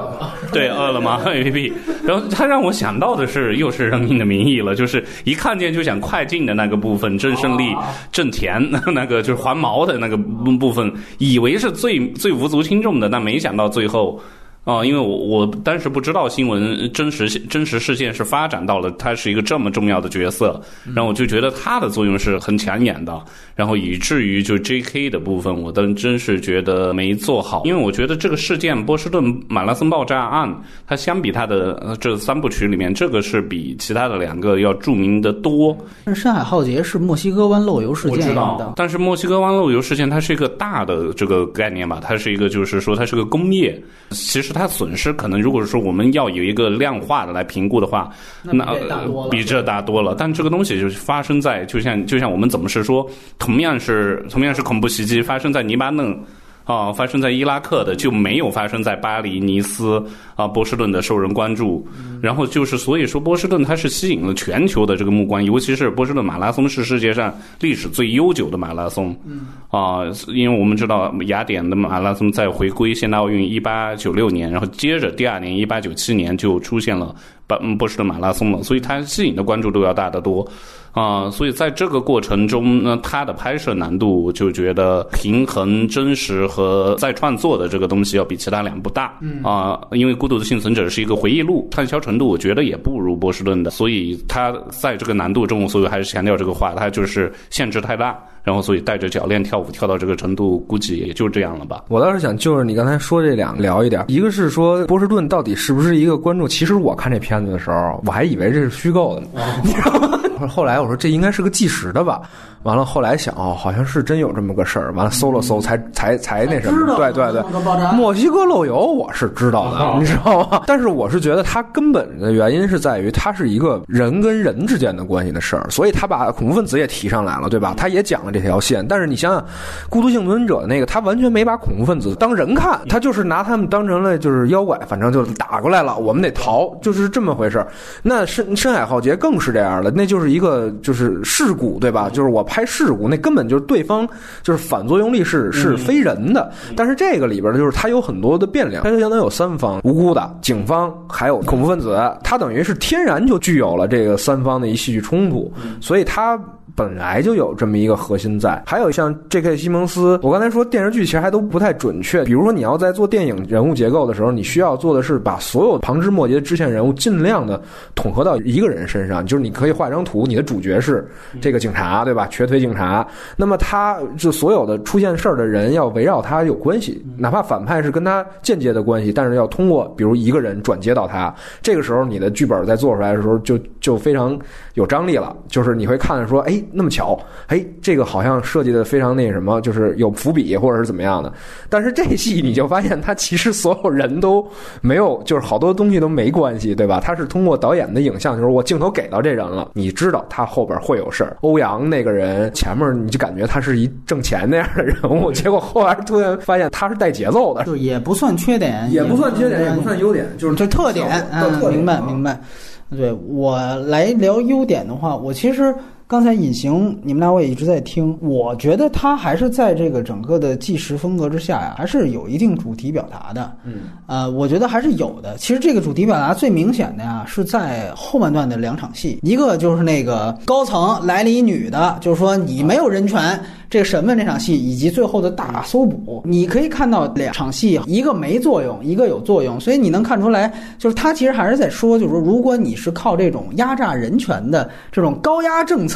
对，饿了么 A P P。然后他让我想到的是，又是《人民的名义》了，就是一看见就想快进的那个部分，郑胜利、郑田 那个就是还毛的那个部分，以为是最最。无足轻重的，但没想到最后。哦，因为我我当时不知道新闻真实真实事件是发展到了他是一个这么重要的角色，然后我就觉得他的作用是很抢眼的，然后以至于就 J.K. 的部分，我都真是觉得没做好，因为我觉得这个事件波士顿马拉松爆炸案，它相比它的这三部曲里面，这个是比其他的两个要著名的多。山海浩劫是墨西哥湾漏油事件，我知道，但是墨西哥湾漏油事件它是一个大的这个概念吧，它是一个就是说它是个工业，其实。它损失可能如果说我们要有一个量化的来评估的话，那比这大多了。但这个东西就是发生在，就像就像我们怎么是说，同样是同样是恐怖袭击发生在黎巴嫩。啊，发生在伊拉克的就没有发生在巴黎、尼斯啊、波士顿的受人关注。然后就是，所以说波士顿它是吸引了全球的这个目光，尤其是波士顿马拉松是世界上历史最悠久的马拉松。啊，因为我们知道雅典的马拉松在回归现代奥运一八九六年，然后接着第二年一八九七年就出现了波波士顿马拉松了，所以它吸引的关注度要大得多。啊，所以在这个过程中呢，它的拍摄难度就觉得平衡真实和再创作的这个东西要比其他两部大。嗯啊，因为《孤独的幸存者》是一个回忆录，畅销程度我觉得也不如波士顿的，所以它在这个难度中，所以还是强调这个话，它就是限制太大。然后，所以带着脚链跳舞跳到这个程度，估计也就这样了吧。我倒是想，就是你刚才说这两聊一点，一个是说波士顿到底是不是一个观众？其实我看这片子的时候，我还以为这是虚构的，你知道吗？后来我说这应该是个计时的吧。完了，后来想哦，好像是真有这么个事儿。完了，搜了搜，才才才那什么。对对对，墨西哥漏油我是知道的，你知道吗？但是我是觉得它根本的原因是在于它是一个人跟人之间的关系的事儿，所以他把恐怖分子也提上来了，对吧？他也讲了这条线。但是你想想，孤独幸存者那个，他完全没把恐怖分子当人看，他就是拿他们当成了就是妖怪，反正就打过来了，我们得逃，就是这么回事儿。那深深海浩劫更是这样的，那就是一个就是事故，对吧？就是我。拍事故那根本就是对方就是反作用力是是非人的，但是这个里边的就是它有很多的变量，它就相当于有三方无辜的警方还有恐怖分子，它等于是天然就具有了这个三方的一戏剧冲突，所以它。本来就有这么一个核心在，还有像 J.K. 西蒙斯，我刚才说电视剧其实还都不太准确。比如说你要在做电影人物结构的时候，你需要做的是把所有旁枝末节的支线人物尽量的统合到一个人身上，就是你可以画一张图，你的主角是这个警察，对吧？瘸腿警察，那么他就所有的出现事儿的人要围绕他有关系，哪怕反派是跟他间接的关系，但是要通过比如一个人转接到他。这个时候你的剧本在做出来的时候就就非常有张力了，就是你会看说，哎。那么巧，哎，这个好像设计的非常那什么，就是有伏笔或者是怎么样的。但是这戏你就发现，他其实所有人都没有，就是好多东西都没关系，对吧？他是通过导演的影像，就是我镜头给到这人了，你知道他后边会有事儿。欧阳那个人前面你就感觉他是一挣钱那样的人物，结果后来突然发现他是带节奏的，就也不算缺点，也不算缺点，也不算优点，就是这特点。嗯，明白明白。对我来聊优点的话，我其实。刚才隐形，你们俩我也一直在听，我觉得他还是在这个整个的纪实风格之下呀，还是有一定主题表达的。嗯，呃，我觉得还是有的。其实这个主题表达最明显的呀，是在后半段的两场戏，一个就是那个高层来了一女的，就是说你没有人权。这个审问这场戏以及最后的大搜捕，你可以看到两场戏，一个没作用，一个有作用，所以你能看出来，就是他其实还是在说，就是说，如果你是靠这种压榨人权的这种高压政策，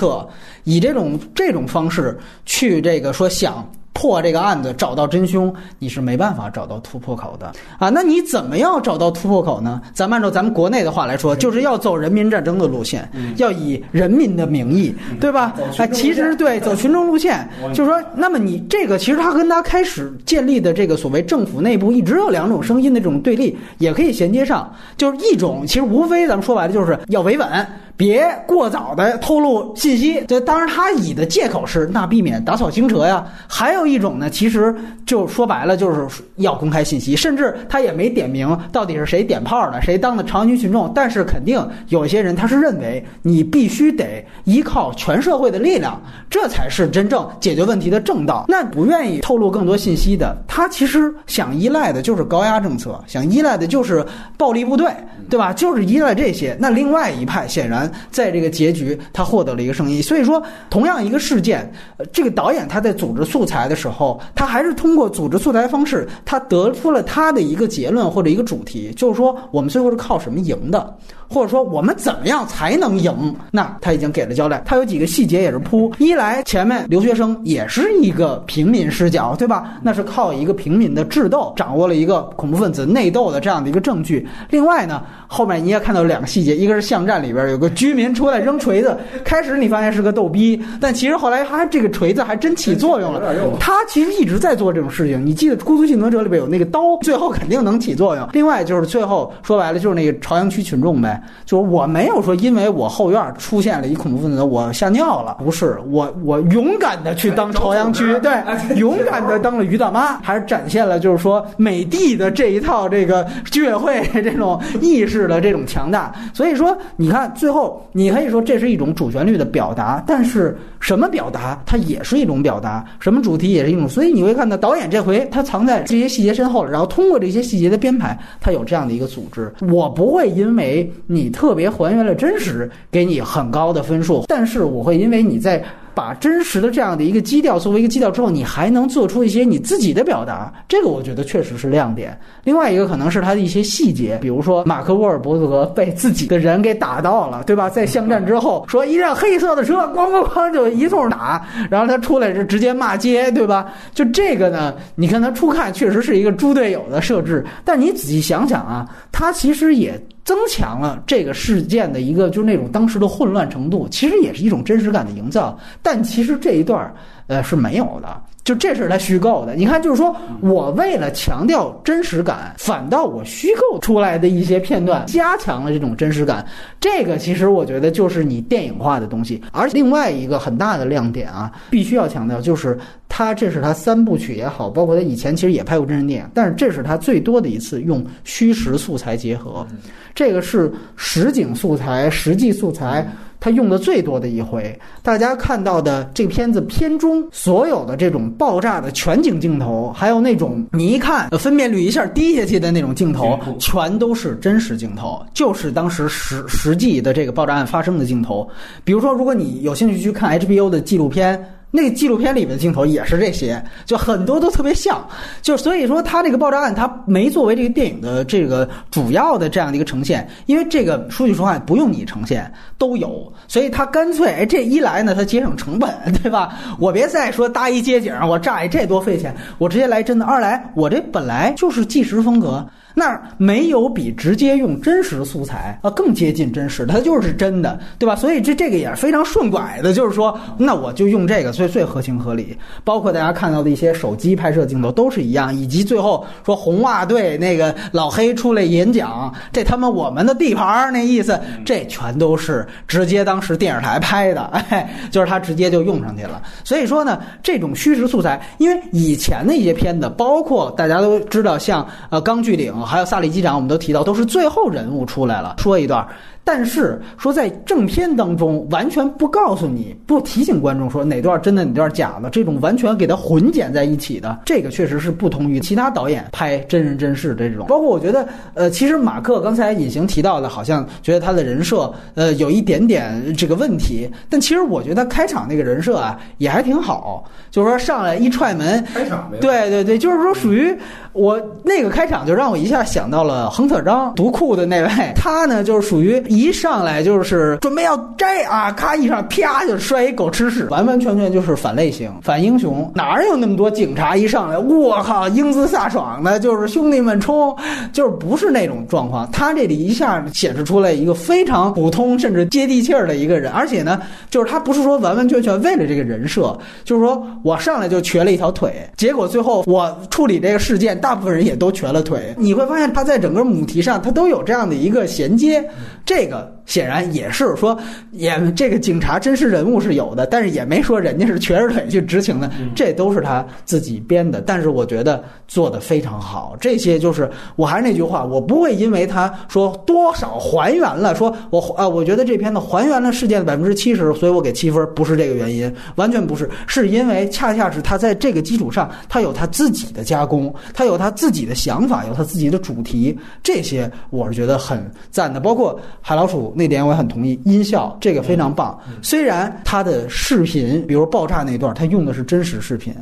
以这种这种方式去这个说想。破这个案子，找到真凶，你是没办法找到突破口的啊！那你怎么样找到突破口呢？咱们按照咱们国内的话来说，就是要走人民战争的路线，要以人民的名义，对吧？哎，其实对，走群众路线，就是说，那么你这个其实他跟他开始建立的这个所谓政府内部一直有两种声音的这种对立，也可以衔接上，就是一种其实无非咱们说白了就是要维稳。别过早的透露信息，这当然他以的借口是那避免打草惊蛇呀。还有一种呢，其实就说白了就是要公开信息，甚至他也没点名到底是谁点炮的，谁当的长居群众。但是肯定有些人他是认为你必须得依靠全社会的力量，这才是真正解决问题的正道。那不愿意透露更多信息的，他其实想依赖的就是高压政策，想依赖的就是暴力部队，对吧？就是依赖这些。那另外一派显然。在这个结局，他获得了一个胜利。所以说，同样一个事件，这个导演他在组织素材的时候，他还是通过组织素材方式，他得出了他的一个结论或者一个主题，就是说我们最后是靠什么赢的。或者说我们怎么样才能赢？那他已经给了交代，他有几个细节也是铺。一来前面留学生也是一个平民视角，对吧？那是靠一个平民的智斗掌握了一个恐怖分子内斗的这样的一个证据。另外呢，后面你也看到两个细节，一个是巷战里边有个居民出来扔锤子。开始你发现是个逗逼，但其实后来他这个锤子还真起作用了。他其实一直在做这种事情。你记得《孤独幸存者》里边有那个刀，最后肯定能起作用。另外就是最后说白了就是那个朝阳区群众呗，就是我没有说因为我后院出现了一恐怖分子，我吓尿了，不是我我勇敢的去当朝阳区，对，勇敢的当了于大妈，还是展现了就是说美帝的这一套这个居委会这种意识的这种强大。所以说，你看最后你可以说这是一种主旋律的表达，但是什么表达它也是一种表达，什么主题也是一种。所以你会看到导演这回他藏在这些细节身后，然后通过这些细节的编排，他有这样的一个组织。我不会因为你特别还原了真实，给你很高的分数，但是我会因为你在。把真实的这样的一个基调作为一个基调之后，你还能做出一些你自己的表达，这个我觉得确实是亮点。另外一个可能是他的一些细节，比如说马克沃尔伯格被自己的人给打到了，对吧？在巷战之后，说一辆黑色的车咣咣咣就一通打，然后他出来是直接骂街，对吧？就这个呢，你看他初看确实是一个猪队友的设置，但你仔细想想啊，他其实也。增强了这个事件的一个，就是那种当时的混乱程度，其实也是一种真实感的营造。但其实这一段呃，是没有的。就这是他虚构的，你看，就是说我为了强调真实感，反倒我虚构出来的一些片段加强了这种真实感。这个其实我觉得就是你电影化的东西。而另外一个很大的亮点啊，必须要强调，就是他这是他三部曲也好，包括他以前其实也拍过真人电影，但是这是他最多的一次用虚实素材结合，这个是实景素材、实际素材。他用的最多的一回，大家看到的这片子片中所有的这种爆炸的全景镜头，还有那种你一看分辨率一下低下去的那种镜头，全都是真实镜头，就是当时实实际的这个爆炸案发生的镜头。比如说，如果你有兴趣去看 HBO 的纪录片。那个纪录片里面的镜头也是这些，就很多都特别像，就所以说他这个爆炸案他没作为这个电影的这个主要的这样的一个呈现，因为这个说句实话不用你呈现都有，所以他干脆哎这一来呢他节省成本对吧？我别再说搭一街景我炸一这多费钱，我直接来真的。二来我这本来就是纪实风格。那没有比直接用真实素材啊更接近真实，它就是真的，对吧？所以这这个也是非常顺拐的，就是说，那我就用这个，所以最合情合理。包括大家看到的一些手机拍摄镜头都是一样，以及最后说红袜队那个老黑出来演讲，这他妈我们的地盘儿那意思，这全都是直接当时电视台拍的，哎，就是他直接就用上去了。所以说呢，这种虚实素材，因为以前的一些片子，包括大家都知道，像呃《钢锯岭》。还有萨利机长，我们都提到，都是最后人物出来了，说一段。但是说在正片当中完全不告诉你，不提醒观众说哪段真的哪段假的，这种完全给它混剪在一起的，这个确实是不同于其他导演拍真人真事这种。包括我觉得，呃，其实马克刚才隐形提到的，好像觉得他的人设呃有一点点这个问题，但其实我觉得开场那个人设啊也还挺好，就是说上来一踹门，开场对对对，就是说属于我那个开场就让我一下想到了亨特章独库的那位，他呢就是属于。一上来就是准备要摘啊，咔一上啪就摔一狗吃屎，完完全全就是反类型、反英雄，哪有那么多警察一上来，我靠，英姿飒爽的，就是兄弟们冲，就是不是那种状况。他这里一下显示出来一个非常普通甚至接地气儿的一个人，而且呢，就是他不是说完完全全为了这个人设，就是说我上来就瘸了一条腿，结果最后我处理这个事件，大部分人也都瘸了腿。你会发现他在整个母题上，他都有这样的一个衔接，这。这个显然也是说，也这个警察真实人物是有的，但是也没说人家是瘸着腿去执勤的，这都是他自己编的。但是我觉得做的非常好。这些就是我还是那句话，我不会因为他说多少还原了，说我啊，我觉得这片子还原了事件的百分之七十，所以我给七分，不是这个原因，完全不是，是因为恰恰是他在这个基础上，他有他自己的加工，他有他自己的想法，有他自己的主题，这些我是觉得很赞的，包括海。老鼠那点我也很同意，音效这个非常棒。虽然它的视频，比如爆炸那段，它用的是真实视频，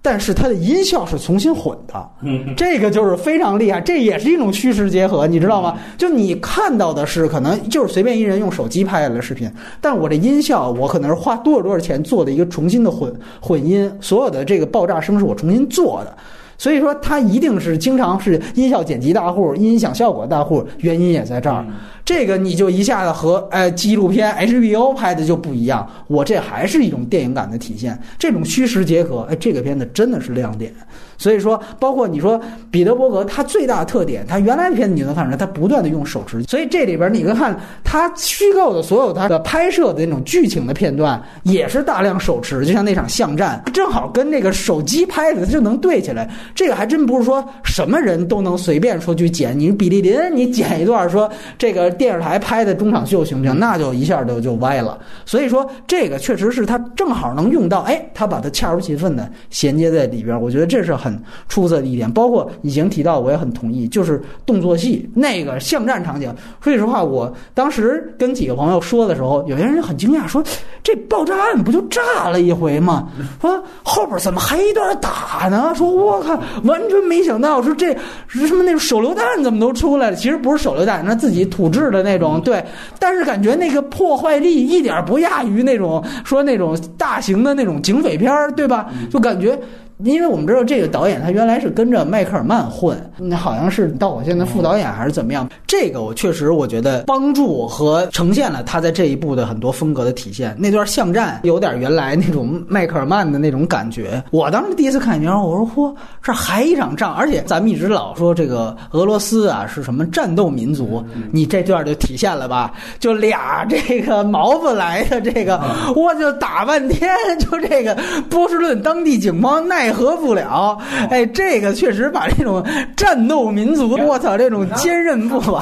但是它的音效是重新混的，嗯这个就是非常厉害。这也是一种虚实结合，你知道吗？就你看到的是可能就是随便一人用手机拍下来的视频，但我这音效我可能是花多少多少钱做的一个重新的混混音，所有的这个爆炸声是我重新做的。所以说，它一定是经常是音效剪辑大户、音响效果大户，原因也在这儿。这个你就一下子和哎纪录片 HBO 拍的就不一样。我这还是一种电影感的体现，这种虚实结合，哎，这个片子真的是亮点。所以说，包括你说彼得伯格，他最大的特点，他原来的片子你能看出来，他不断的用手持。所以这里边你能看他虚构的所有他的拍摄的那种剧情的片段，也是大量手持，就像那场巷战，正好跟那个手机拍的就能对起来。这个还真不是说什么人都能随便说去剪。你比利林，你剪一段说这个电视台拍的中场秀行不行？那就一下就就歪了。所以说这个确实是他正好能用到，哎，他把它恰如其分的衔接在里边。我觉得这是。很出色的一点，包括已经提到，我也很同意，就是动作戏那个巷战场景。说句实话，我当时跟几个朋友说的时候，有些人很惊讶，说这爆炸案不就炸了一回吗？说后边怎么还一段打呢？说我靠，完全没想到，说这什么那种手榴弹怎么都出来了？其实不是手榴弹，那自己土制的那种。对，但是感觉那个破坏力一点不亚于那种说那种大型的那种警匪片儿，对吧？就感觉。因为我们知道这个导演他原来是跟着迈克尔曼混，那好像是到我现在副导演还是怎么样。这个我确实我觉得帮助和呈现了他在这一部的很多风格的体现。那段巷战有点原来那种迈克尔曼的那种感觉。我当时第一次看影片，我说嚯，这还一场仗，而且咱们一直老说这个俄罗斯啊是什么战斗民族，你这段就体现了吧？就俩这个毛子来的这个，我就打半天，就这个波士顿当地警方奈。奈何不了，哎，这个确实把这种战斗民族，我操，这种坚韧不拔。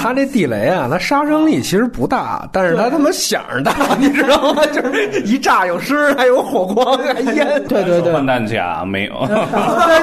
他这地雷啊，他杀伤力其实不大，但是他他妈响大，你知道吗？就是一炸有声，还有火光，还 烟。对对对，换弹夹没有。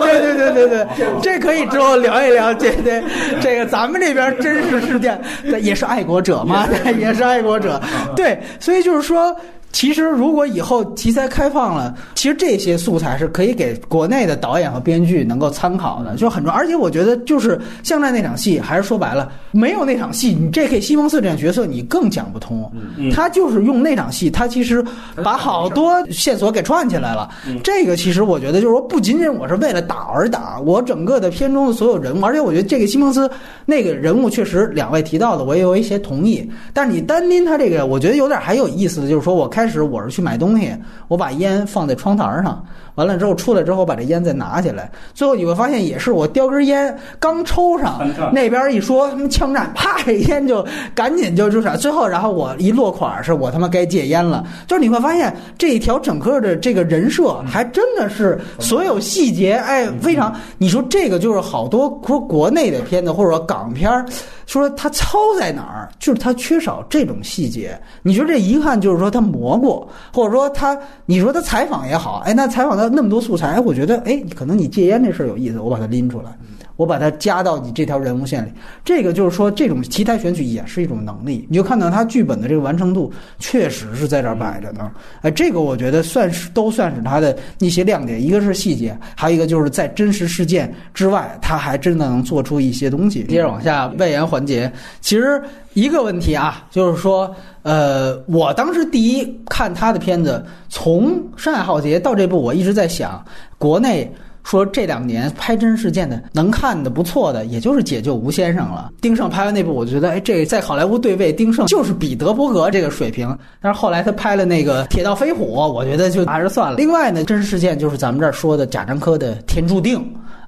对对对对对对，这可以之后聊一聊。这这这个咱们这边真实事件，也是爱国者嘛，也是爱国者。对，所以就是说。其实，如果以后题材开放了，其实这些素材是可以给国内的导演和编剧能够参考的，就很重要。而且我觉得，就是像在那场戏，还是说白了，没有那场戏，你 J.K. 西蒙斯这样角色你更讲不通。他就是用那场戏，他其实把好多线索给串起来了。这个其实我觉得就是说，不仅仅我是为了打而打，我整个的片中的所有人物，而且我觉得这个西蒙斯那个人物确实两位提到的，我也有一些同意。但是你单拎他这个，我觉得有点还有意思的就是说我看。开始我是去买东西，我把烟放在窗台上，完了之后出来之后把这烟再拿起来，最后你会发现也是我叼根烟刚抽上，那边一说他妈枪战，啪这烟就赶紧就就啥，最后然后我一落款是我他妈该戒烟了，就是你会发现这一条整个的这个人设还真的是所有细节哎非常，你说这个就是好多说国内的片子或者说港片儿。说他糙在哪儿？就是他缺少这种细节。你说这一看就是说他磨过，或者说他，你说他采访也好，哎，那采访他那么多素材，我觉得，哎，可能你戒烟这事儿有意思，我把它拎出来。我把它加到你这条人物线里，这个就是说，这种题材选取也是一种能力。你就看到他剧本的这个完成度，确实是在这儿摆着呢。哎，这个我觉得算是都算是他的一些亮点。一个是细节，还有一个就是在真实事件之外，他还真的能做出一些东西。接着往下外延环节，其实一个问题啊，就是说，呃，我当时第一看他的片子，从《山海浩劫》到这部，我一直在想，国内。说这两年拍真实事件的能看的不错的，也就是《解救吴先生》了。丁晟拍完那部，我觉得，哎，这在好莱坞对位，丁晟就是彼得伯格这个水平。但是后来他拍了那个《铁道飞虎》，我觉得就还是算了。另外呢，真实事件就是咱们这儿说的贾樟柯的《天注定》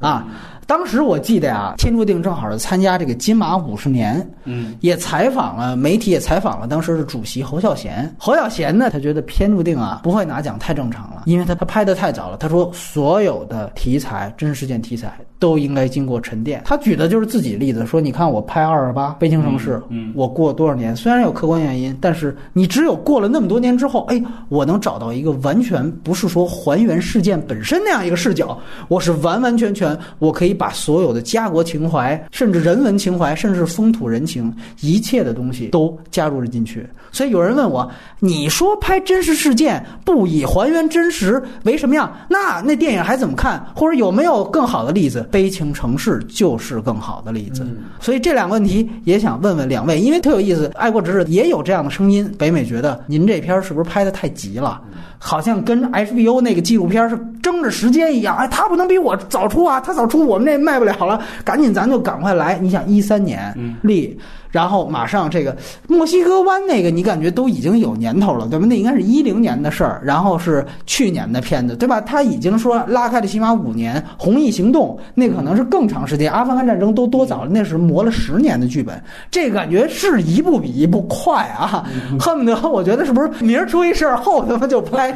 啊。当时我记得呀，天注定正好是参加这个金马五十年，嗯，也采访了媒体，也采访了当时的主席侯孝贤。侯孝贤呢，他觉得天注定啊不会拿奖太正常了，因为他他拍的太早了。他说所有的题材真实事件题材都应该经过沉淀。他举的就是自己例子，说你看我拍二二八北京城市，嗯，我过多少年，虽然有客观原因，但是你只有过了那么多年之后，哎，我能找到一个完全不是说还原事件本身那样一个视角，我是完完全全我可以。把所有的家国情怀，甚至人文情怀，甚至风土人情，一切的东西都加入了进去。所以有人问我：“你说拍真实事件不以还原真实为什么样？那那电影还怎么看？或者有没有更好的例子？悲情城市就是更好的例子。”所以这两个问题也想问问两位，因为特有意思。爱国者日也有这样的声音，北美觉得您这片是不是拍的太急了？好像跟 HBO 那个纪录片是争着时间一样。哎，他不能比我早出啊，他早出我们。这卖不了了，赶紧咱就赶快来。你想一三年立。然后马上这个墨西哥湾那个，你感觉都已经有年头了，对吧？那应该是一零年的事儿，然后是去年的片子，对吧？他已经说拉开了起码五年，《红翼行动》那可能是更长时间，《阿富汗战争》都多早了，那是磨了十年的剧本，这感觉是一部比一部快啊！恨不得我觉得是不是明儿出一事儿，后他妈就拍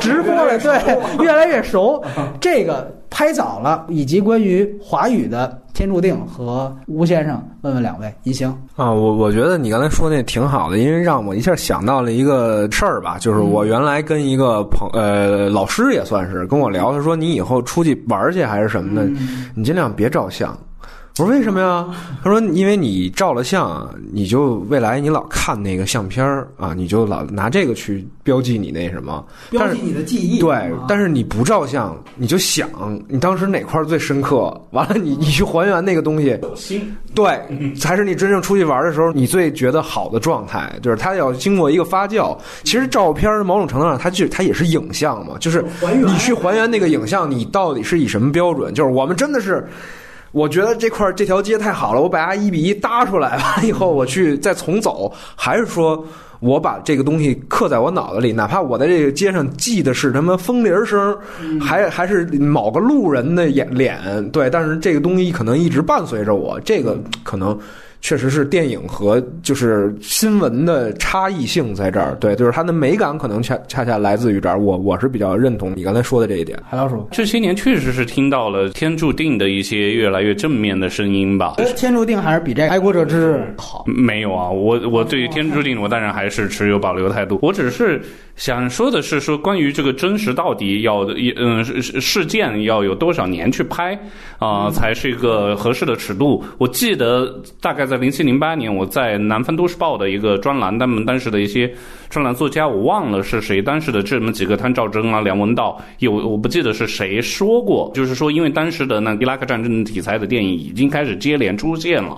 直播了？对，越来越熟，这个拍早了，以及关于华语的。天注定和吴先生问问两位，您行啊，我我觉得你刚才说那挺好的，因为让我一下想到了一个事儿吧，就是我原来跟一个朋呃老师也算是跟我聊，他说你以后出去玩去还是什么的，你尽量别照相。我说为什么呀？他说因为你照了相，你就未来你老看那个相片儿啊，你就老拿这个去标记你那什么，标记你的记忆。对，但是你不照相，你就想你当时哪块最深刻，完了你你去还原那个东西。心对，才是你真正出去玩的时候你最觉得好的状态。就是它要经过一个发酵。其实照片某种程度上，它就它也是影像嘛，就是你去还原那个影像，你到底是以什么标准？就是我们真的是。我觉得这块这条街太好了，我把它一比一搭出来，完了以后我去再重走，还是说我把这个东西刻在我脑子里，哪怕我在这个街上记的是他妈风铃声，还还是某个路人的眼脸，对，但是这个东西可能一直伴随着我，这个可能。确实是电影和就是新闻的差异性在这儿，对，就是它的美感可能恰恰恰来自于这儿。我我是比较认同你刚才说的这一点。海老鼠，这些年确实是听到了天注定的一些越来越正面的声音吧？天注定还是比这爱国者之好？没有啊，我我对于天注定，我当然还是持有保留态度。我只是。想说的是，说关于这个真实到底要嗯事事件要有多少年去拍啊，才是一个合适的尺度？我记得大概在零七零八年，我在南方都市报的一个专栏，他们当时的一些专栏作家，我忘了是谁，当时的这么几个汤兆征啊、梁文道，有我不记得是谁说过，就是说，因为当时的那伊拉克战争题材的电影已经开始接连出现了。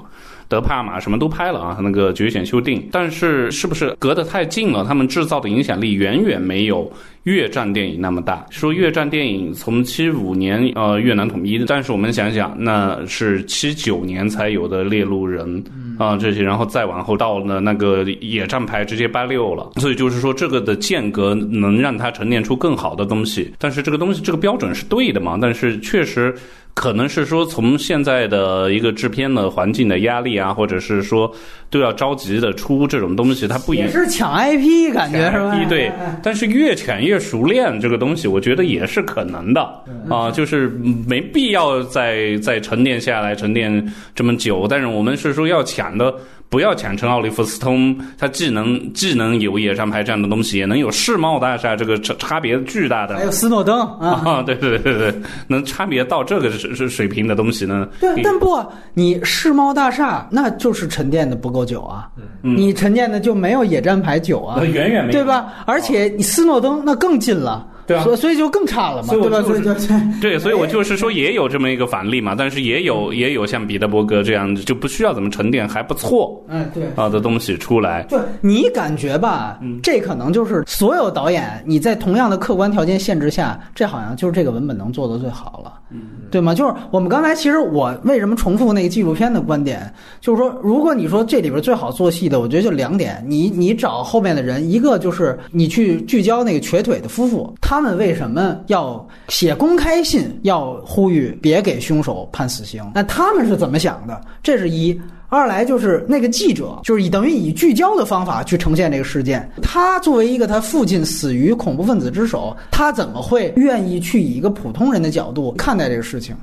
德帕马什么都拍了啊，那个觉醒修订，但是是不是隔得太近了？他们制造的影响力远远没有越战电影那么大。说越战电影从七五年呃越南统一，但是我们想想，那是七九年才有的猎鹿人啊这些，然后再往后到了那个野战排直接八六了，所以就是说这个的间隔能让它沉淀出更好的东西。但是这个东西这个标准是对的嘛？但是确实。可能是说，从现在的一个制片的环境的压力啊，或者是说都要着急的出这种东西，它不也是抢 IP 感觉是吧？对，但是越抢越熟练，这个东西我觉得也是可能的啊，就是没必要再再沉淀下来，沉淀这么久。但是我们是说要抢的。不要抢成奥利弗斯通，它既能既能有野战牌这样的东西，也能有世贸大厦，这个差差别巨大的。还有斯诺登啊，对对对对，能差别到这个水水平的东西呢？对，但不，你世贸大厦那就是沉淀的不够久啊，你沉淀的就没有野战牌久啊，远远没有对吧？而且你斯诺登那更近了。对啊，所所以就更差了嘛，对吧？所以就 对，所以我就是说也有这么一个反例嘛，但是也有也有像彼得伯格这样就不需要怎么沉淀还不错，嗯，对啊的东西出来。对你感觉吧，这可能就是所有导演你在同样的客观条件限制下，这好像就是这个文本能做的最好了，嗯，对吗？就是我们刚才其实我为什么重复那个纪录片的观点，就是说如果你说这里边最好做戏的，我觉得就两点，你你找后面的人，一个就是你去聚焦那个瘸腿的夫妇。他他们为什么要写公开信，要呼吁别给凶手判死刑？那他们是怎么想的？这是一。二来就是那个记者，就是以等于以聚焦的方法去呈现这个事件。他作为一个他父亲死于恐怖分子之手，他怎么会愿意去以一个普通人的角度看待这个事情？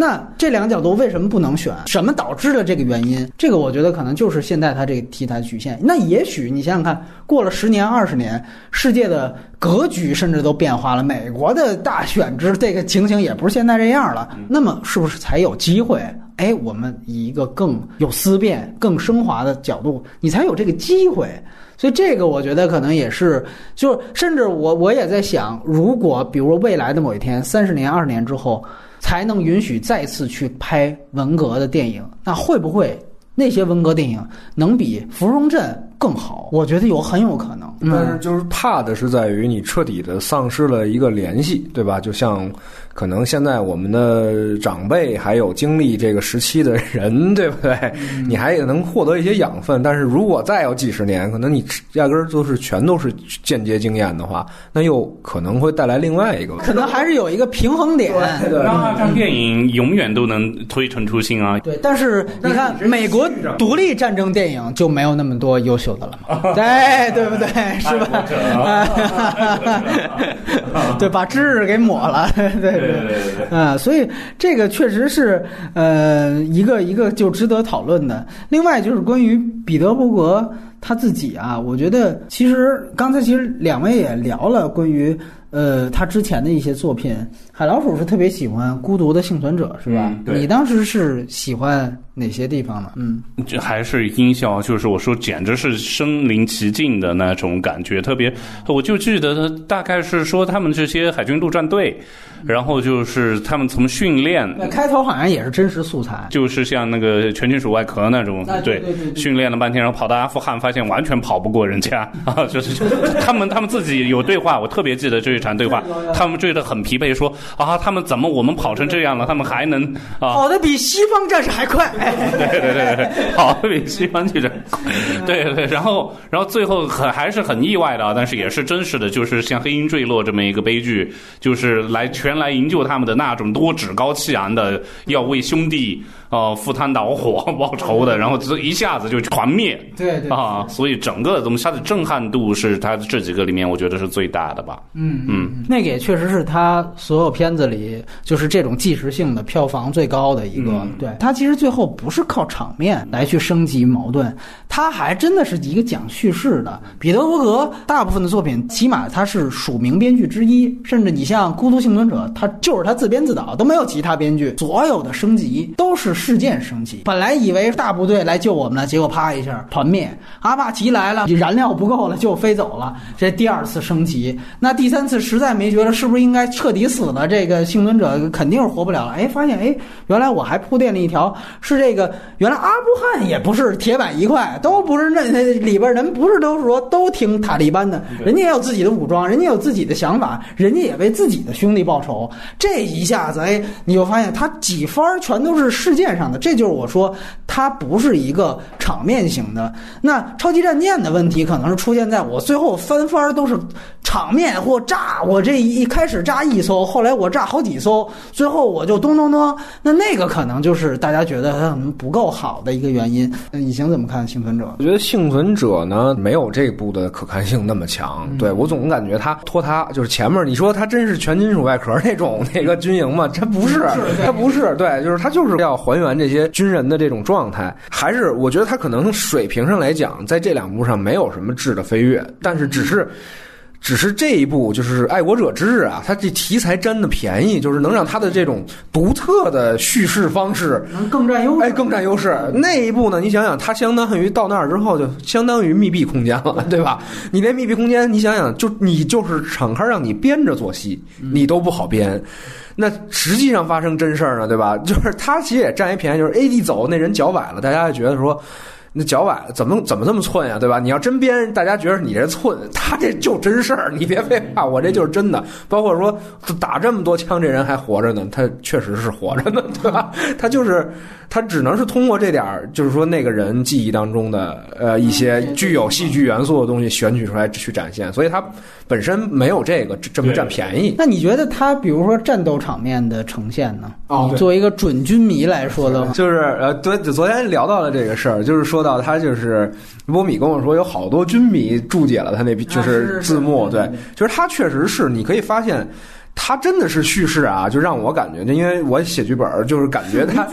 那这两个角度为什么不能选？什么导致了这个原因？这个我觉得可能就是现在它这个题材局限。那也许你想想看，过了十年、二十年，世界的格局甚至都变化了。美国的大选之这个情形也不是现在这样了。那么是不是才有机会？哎，我们以一个更有思辨、更升华的角度，你才有这个机会。所以这个我觉得可能也是，就甚至我我也在想，如果比如说未来的某一天，三十年、二十年之后。才能允许再次去拍文革的电影，那会不会那些文革电影能比《芙蓉镇》更好。我觉得有很有可能，但是就是怕的是在于你彻底的丧失了一个联系，对吧？就像。可能现在我们的长辈还有经历这个时期的人，对不对？你还能获得一些养分。但是如果再有几十年，可能你压根儿就是全都是间接经验的话，那又可能会带来另外一个。可能还是有一个平衡点，让二战电影永远都能推陈出新啊。对，但是你看，美国独立战争电影就没有那么多优秀的了嘛？对，对不对？是吧？对，把知识给抹了，对。对对对，啊，所以这个确实是呃一个一个就值得讨论的。另外就是关于彼得伯格他自己啊，我觉得其实刚才其实两位也聊了关于呃他之前的一些作品。海老鼠是特别喜欢《孤独的幸存者》，是吧？你当时是喜欢哪些地方呢？嗯，这还是音效，就是我说简直是身临其境的那种感觉。特别，我就记得大概是说他们这些海军陆战队。然后就是他们从训练，开头好像也是真实素材，就是像那个全金属外壳那种，对，训练了半天，然后跑到阿富汗，发现完全跑不过人家啊！就是他们他们自己有对话，我特别记得这一场对话，他们追得很疲惫，说啊，他们怎么我们跑成这样了，他们还能啊，跑得比西方战士还快，对对对对，跑得比西方战士，对对，然后然后最后很还是很意外的啊，但是也是真实的，就是像黑鹰坠落这么一个悲剧，就是来全。来营救他们的那种多趾高气昂的，要为兄弟。哦，赴汤蹈火 报仇的，然后这一下子就团灭，对对啊，所以整个东西它的震撼度是它这几个里面，我觉得是最大的吧。嗯嗯，那个也确实是他所有片子里就是这种即时性的票房最高的一个。对他其实最后不是靠场面来去升级矛盾，他还真的是一个讲叙事的。彼得伯格大部分的作品，起码他是署名编剧之一，甚至你像《孤独幸存者》，他就是他自编自导，都没有其他编剧，所有的升级都是。事件升级，本来以为大部队来救我们了，结果啪一下团灭。阿帕奇来了，燃料不够了就飞走了。这第二次升级，那第三次实在没觉得是不是应该彻底死了？这个幸存者肯定是活不了了。哎，发现哎，原来我还铺垫了一条，是这个原来阿富汗也不是铁板一块，都不是那里边人不是都是说都听塔利班的，人家也有自己的武装，人家有自己的想法，人家也为自己的兄弟报仇。这一下子哎，你就发现他几番全都是事件。上的，这就是我说，它不是一个场面型的。那超级战舰的问题，可能是出现在我最后翻番都是场面或炸。我这一开始炸一艘，后来我炸好几艘，最后我就咚咚咚。那那个可能就是大家觉得它可能不够好的一个原因。那以前怎么看幸存者？我觉得幸存者呢，没有这部的可看性那么强。对我总感觉它拖沓，就是前面你说它真是全金属外壳那种那个军营吗？它不是，它不是。对，就是它就是要还。还原这些军人的这种状态，还是我觉得他可能水平上来讲，在这两部上没有什么质的飞跃，但是只是，只是这一部就是《爱国者之日》啊，他这题材占的便宜，就是能让他的这种独特的叙事方式能更占优势，哎，更占优势。那一部呢，你想想，它相当于到那儿之后就相当于密闭空间了，对吧？你连密闭空间，你想想，就你就是敞开让你编着做戏，你都不好编。那实际上发生真事儿呢，对吧？就是他其实也占一便宜，就是 A D 走那人脚崴了，大家就觉得说，那脚崴了怎么怎么这么寸呀，对吧？你要真编，大家觉得你这寸，他这就真事儿，你别废话，我这就是真的。包括说打这么多枪，这人还活着呢，他确实是活着呢，对吧？他就是。他只能是通过这点儿，就是说那个人记忆当中的呃一些具有戏剧元素的东西选取出来去展现，所以他本身没有这个这么占便宜。那你觉得他比如说战斗场面的呈现呢？哦，作为一个准军迷来说的话，就是呃，对，昨天聊到了这个事儿，就是说到他就是波米跟我说有好多军迷注解了他那就是字幕，对，就是他确实是你可以发现。他真的是叙事啊，就让我感觉，就因为我写剧本，就是感觉他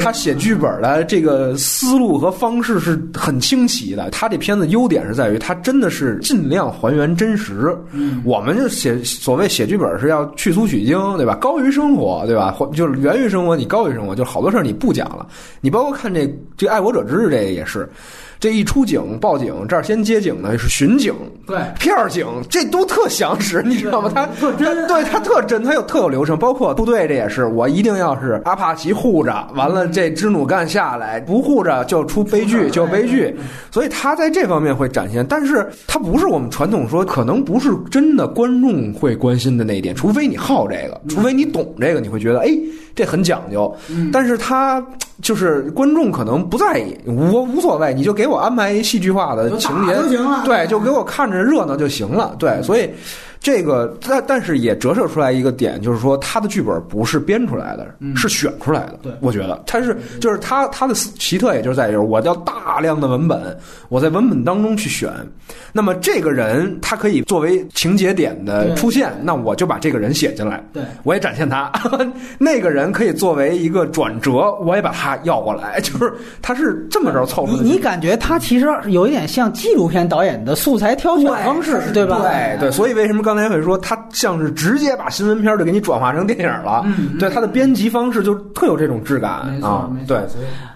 他写剧本的这个思路和方式是很清晰的。他这片子优点是在于，他真的是尽量还原真实。我们就写所谓写剧本是要去粗取精，对吧？高于生活，对吧？就是源于生活，你高于生活，就好多事儿你不讲了。你包括看这这《爱国者之日》这个也是。这一出警报警，这儿先接警的是巡警，对片儿警，这都特详实，你知道吗？他特真对他特真，他有特有流程，包括部队这也是，我一定要是阿帕奇护着，完了这支弩干下来不护着就出悲剧，就悲剧。所以他在这方面会展现，但是他不是我们传统说，可能不是真的观众会关心的那一点，除非你好这个，除非你懂这个，你会觉得哎，这很讲究。但是他就是观众可能不在意，我无所谓，你就给我安排一戏剧化的情节就行了对，就给我看着热闹就行了，对，所以。这个，但但是也折射出来一个点，就是说他的剧本不是编出来的，是选出来的。对我觉得他是就是他他的奇特，也就是在于我要大量的文本，我在文本当中去选。那么这个人他可以作为情节点的出现，那我就把这个人写进来。对我也展现他。那个人可以作为一个转折，我也把他要过来。就是他是这么着凑出你的。你感觉他其实有一点像纪录片导演的素材挑选方式，对吧？对对，所以为什么刚才会说他像是直接把新闻片儿就给你转化成电影了？嗯对，他的编辑方式就特有这种质感啊。对，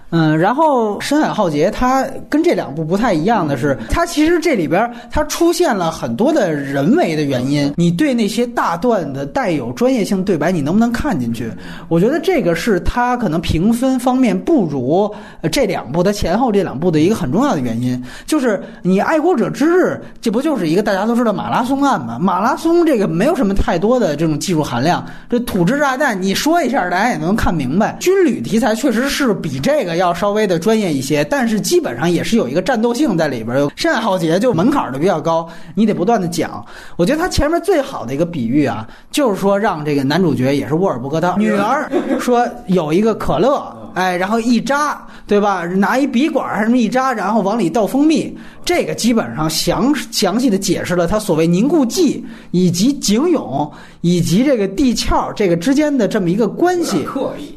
嗯，然后《深海浩劫》它跟这两部不太一样的是，它其实这里边它出现了很多的人为的原因。你对那些大段的带有专业性对白，你能不能看进去？我觉得这个是它可能评分方面不如呃这两部的前后这两部的一个很重要的原因，就是你《爱国者之日》这不就是一个大家都知道马拉松案吗？马拉松这个没有什么太多的这种技术含量，这土制炸弹你说一下，大家也能看明白。军旅题材确实是比这个要稍微的专业一些，但是基本上也是有一个战斗性在里边儿。有单浩杰就门槛儿的比较高，你得不断的讲。我觉得他前面最好的一个比喻啊，就是说让这个男主角也是沃尔伯格的女儿说有一个可乐。哎，然后一扎，对吧？拿一笔管儿还是什么一扎，然后往里倒蜂蜜，这个基本上详详细的解释了它所谓凝固剂以及井涌以及这个地壳这个之间的这么一个关系。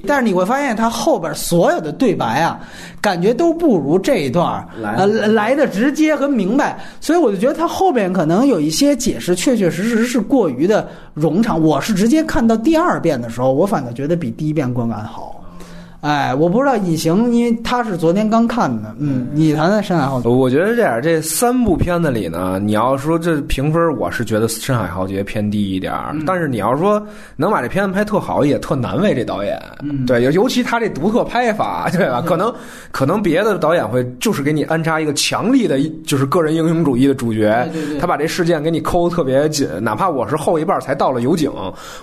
但是你会发现，它后边所有的对白啊，感觉都不如这一段儿来呃来的直接和明白，所以我就觉得它后边可能有一些解释，确确实实是过于的冗长。我是直接看到第二遍的时候，我反倒觉得比第一遍观感好。哎，我不知道隐形，因为他是昨天刚看的，嗯，你谈谈《深海浩劫》。我觉得这样，这三部片子里呢，你要说这评分，我是觉得《深海浩劫》偏低一点儿。但是你要说能把这片子拍特好，也特难为这导演。嗯对，尤尤其他这独特拍法，对吧？可能可能别的导演会就是给你安插一个强力的，就是个人英雄主义的主角，对对对他把这事件给你抠得特别紧。哪怕我是后一半才到了油井，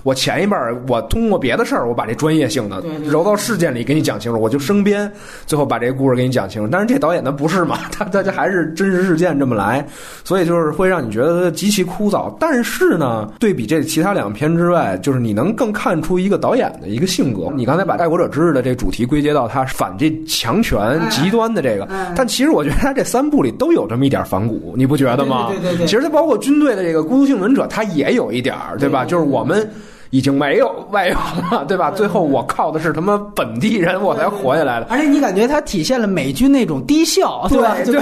我前一半我通过别的事儿，我把这专业性的揉到事件里给你讲清楚，我就生编，最后把这个故事给你讲清楚。但是这导演他不是嘛，他他他还是真实事件这么来，所以就是会让你觉得极其枯燥。但是呢，对比这其他两篇之外，就是你能更看出一个导演的一个性格。你刚才把《爱国者之日》的这主题归结到他反这强权极端的这个，哎但其实我觉得他这三部里都有这么一点反骨，你不觉得吗？对对对其实他包括军队的这个孤独幸存者，他也有一点儿，对吧？就是我们。已经没有外援了，对吧？最后我靠的是他妈本地人，我才活下来的。而且你感觉它体现了美军那种低效，对吧？就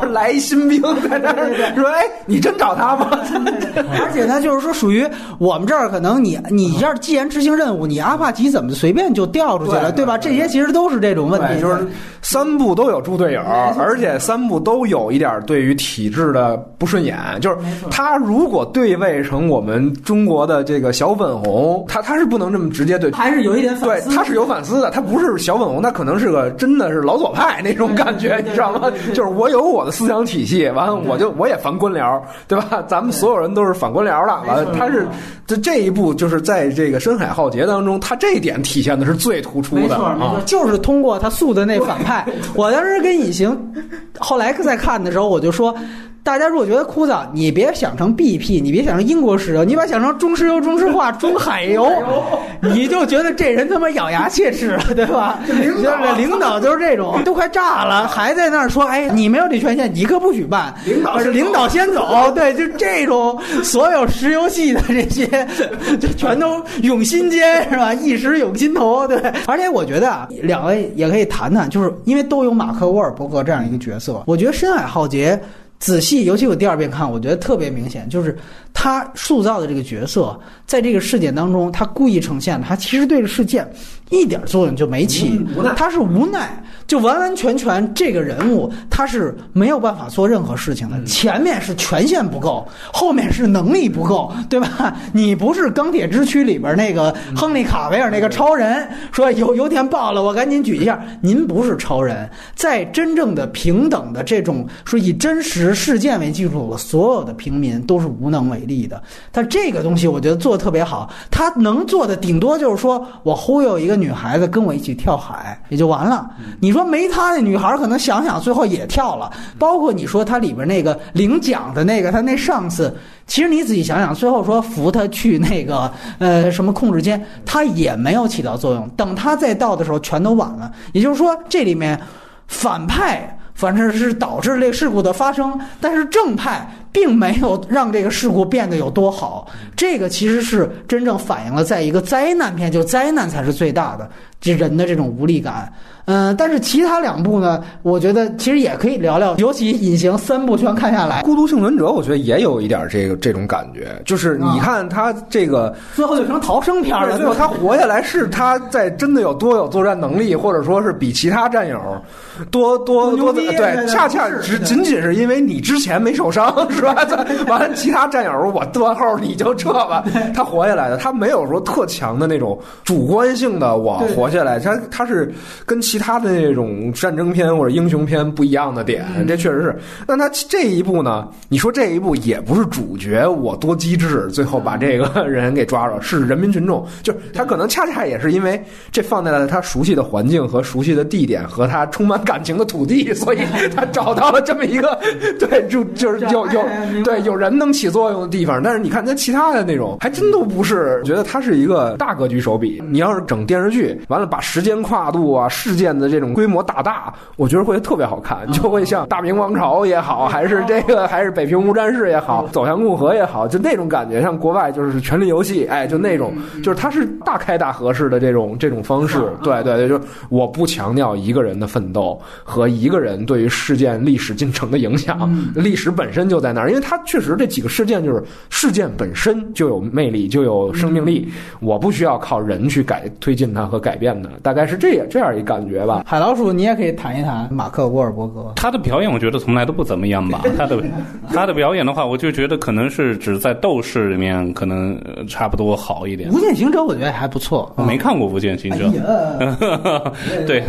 是来一新兵在那儿说：“哎，你真找他吗？” 而且他，就是说，属于我们这儿可能你你这儿既然执行任务，你阿帕奇怎么随便就调出去了，对对吧？这些其实都是这种问题，就是三部都有猪队友，而且三部都有一点对于体制的不顺眼。就是他如果对位成我们中国的这个小粉红，他他是不能这么直接对。还是有一点对反，思。他是有反思的，他不是小粉红，他可能是个真的是老左派那种感觉，你知道吗？就是我有我的思想体系，完了我就我也反官僚，对吧？咱们所有人都是反官僚的，完了他是这这一步就是在这个深海浩劫当中，他这一点体现的是最突出的没错，没错啊，。就是通过他塑的那反派。我当时跟隐形，后来在看的时候，我就说。大家如果觉得枯燥，你别想成 BP，你别想成英国石油，你把想成中石油、中石化、中海油，你就觉得这人他妈咬牙切齿了，对吧？领导领导就是这种，都快炸了，还在那儿说，哎，你没有这权限，你可不许办。领导先走领导先走，对，就这种所有石油系的这些，就全都涌心间是吧？一时涌心头，对。而且我觉得啊，两位也可以谈谈，就是因为都有马克·沃尔伯格这样一个角色，我觉得《深海浩劫》。仔细，尤其我第二遍看，我觉得特别明显，就是他塑造的这个角色，在这个事件当中，他故意呈现他其实对这事件一点作用就没起，他是无奈，就完完全全这个人物他是没有办法做任何事情的。前面是权限不够，后面是能力不够，对吧？你不是钢铁之躯里边那个亨利卡维尔那个超人，说油油田爆了，我赶紧举一下。您不是超人，在真正的平等的这种说以真实事件为基础的所有的平民都是无能为力的。但这个东西我觉得做的特别好，他能做的顶多就是说我忽悠一个。女孩子跟我一起跳海也就完了。你说没她那女孩可能想想最后也跳了。包括你说她里边那个领奖的那个，她那上司，其实你仔细想想，最后说扶她去那个呃什么控制间，她也没有起到作用。等她再到的时候，全都晚了。也就是说，这里面反派反正是导致这个事故的发生，但是正派。并没有让这个事故变得有多好，这个其实是真正反映了在一个灾难片，就灾难才是最大的，这人的这种无力感。嗯，但是其他两部呢，我觉得其实也可以聊聊，尤其《隐形》三部全看下来，《孤独幸存者》我觉得也有一点这个这种感觉，就是你看他这个最后就成逃生片了，最后他活下来是他在真的有多有作战能力，或者说是比其他战友多多多对，恰恰只仅仅是因为你之前没受伤。是吧？完了，其他战友我断后，你就撤吧。他活下来的，他没有说特强的那种主观性的我活下来。他他是跟其他的那种战争片或者英雄片不一样的点，这确实是。那他这一部呢？你说这一部也不是主角，我多机智，最后把这个人给抓着，是人民群众。就他可能恰恰也是因为这放在了他熟悉的环境和熟悉的地点和他充满感情的土地，所以他找到了这么一个对，就就是有有。对，有人能起作用的地方，但是你看，他其他的那种还真都不是。觉得他是一个大格局手笔。你要是整电视剧，完了把时间跨度啊、事件的这种规模打大，我觉得会特别好看，就会像《大明王朝》也好，还是这个，还是《北平无战事》也好，《走向共和》也好，就那种感觉，像国外就是《权力游戏》，哎，就那种，就是它是大开大合式的这种这种方式。对对对，就我不强调一个人的奋斗和一个人对于事件历史进程的影响，历史本身就在那儿。因为它确实这几个事件就是事件本身就有魅力，就有生命力。我不需要靠人去改推进它和改变它，大概是这样这样一感觉吧。海老鼠，你也可以谈一谈马克·沃尔伯格。他的表演我觉得从来都不怎么样吧。他的他的表演的话，我就觉得可能是只在斗士里面可能差不多好一点。无间行者我觉得还不错，我没看过无间行者。对，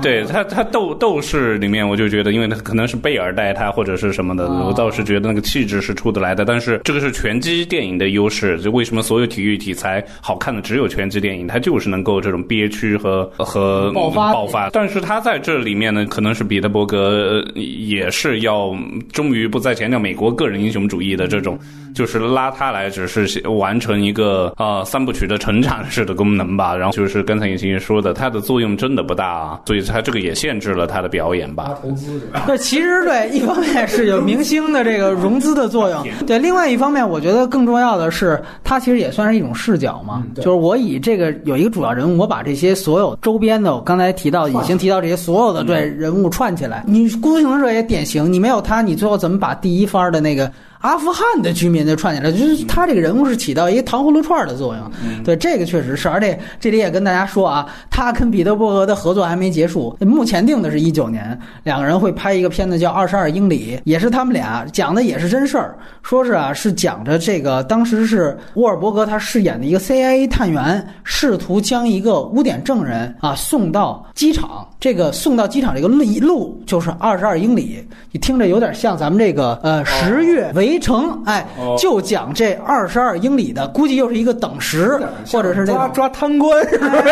对他他斗斗士里面我就觉得，因为他可能是贝尔带他或者是什么的，我倒是觉得。那个气质是出得来的，但是这个是拳击电影的优势。就为什么所有体育题材好看的只有拳击电影？它就是能够这种憋屈和和爆发爆发。但是他在这里面呢，可能是彼得伯格也是要终于不再强调美国个人英雄主义的这种，就是拉他来只是完成一个呃三部曲的成长式的功能吧。然后就是刚才尹星说的，它的作用真的不大，所以它这个也限制了他的表演吧。投资对，其实对，一方面是有明星的这个。融资的作用，对。另外一方面，我觉得更重要的是，它其实也算是一种视角嘛。就是我以这个有一个主要人物，我把这些所有周边的，我刚才提到已经提到这些所有的对人物串起来。你孤独幸存者也典型，你没有他，你最后怎么把第一番的那个？阿富汗的居民就串起来，就是他这个人物是起到一个糖葫芦串的作用。对，这个确实是。而且这里也跟大家说啊，他跟彼得伯格的合作还没结束，目前定的是一九年，两个人会拍一个片子叫《二十二英里》，也是他们俩讲的也是真事儿，说是啊是讲着这个当时是沃尔伯格他饰演的一个 CIA 探员，试图将一个污点证人啊送到机场，这个送到机场这个路路就是二十二英里，你听着有点像咱们这个呃十月围。城，哎，就讲这二十二英里的，估计又是一个等时，或者是抓抓贪官，是吧？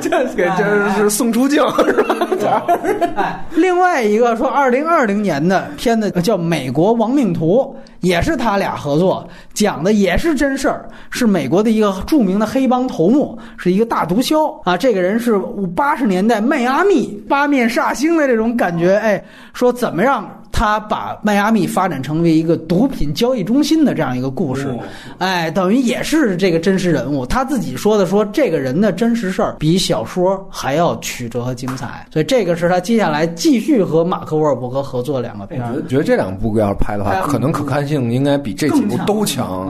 这给这是送出境，是吧？哎，另外一个说，二零二零年的片子叫《美国亡命徒》，也是他俩合作，讲的也是真事儿，是美国的一个著名的黑帮头目，是一个大毒枭啊。这个人是八十年代迈阿密八面煞星的这种感觉，哎，说怎么样。他把迈阿密发展成为一个毒品交易中心的这样一个故事，哎，等于也是这个真实人物。他自己说的，说这个人的真实事儿比小说还要曲折和精彩，所以这个是他接下来继续和马克·沃尔伯格合作两个片。我觉得这两部要是拍的话，可能可看性应该比这几部都强。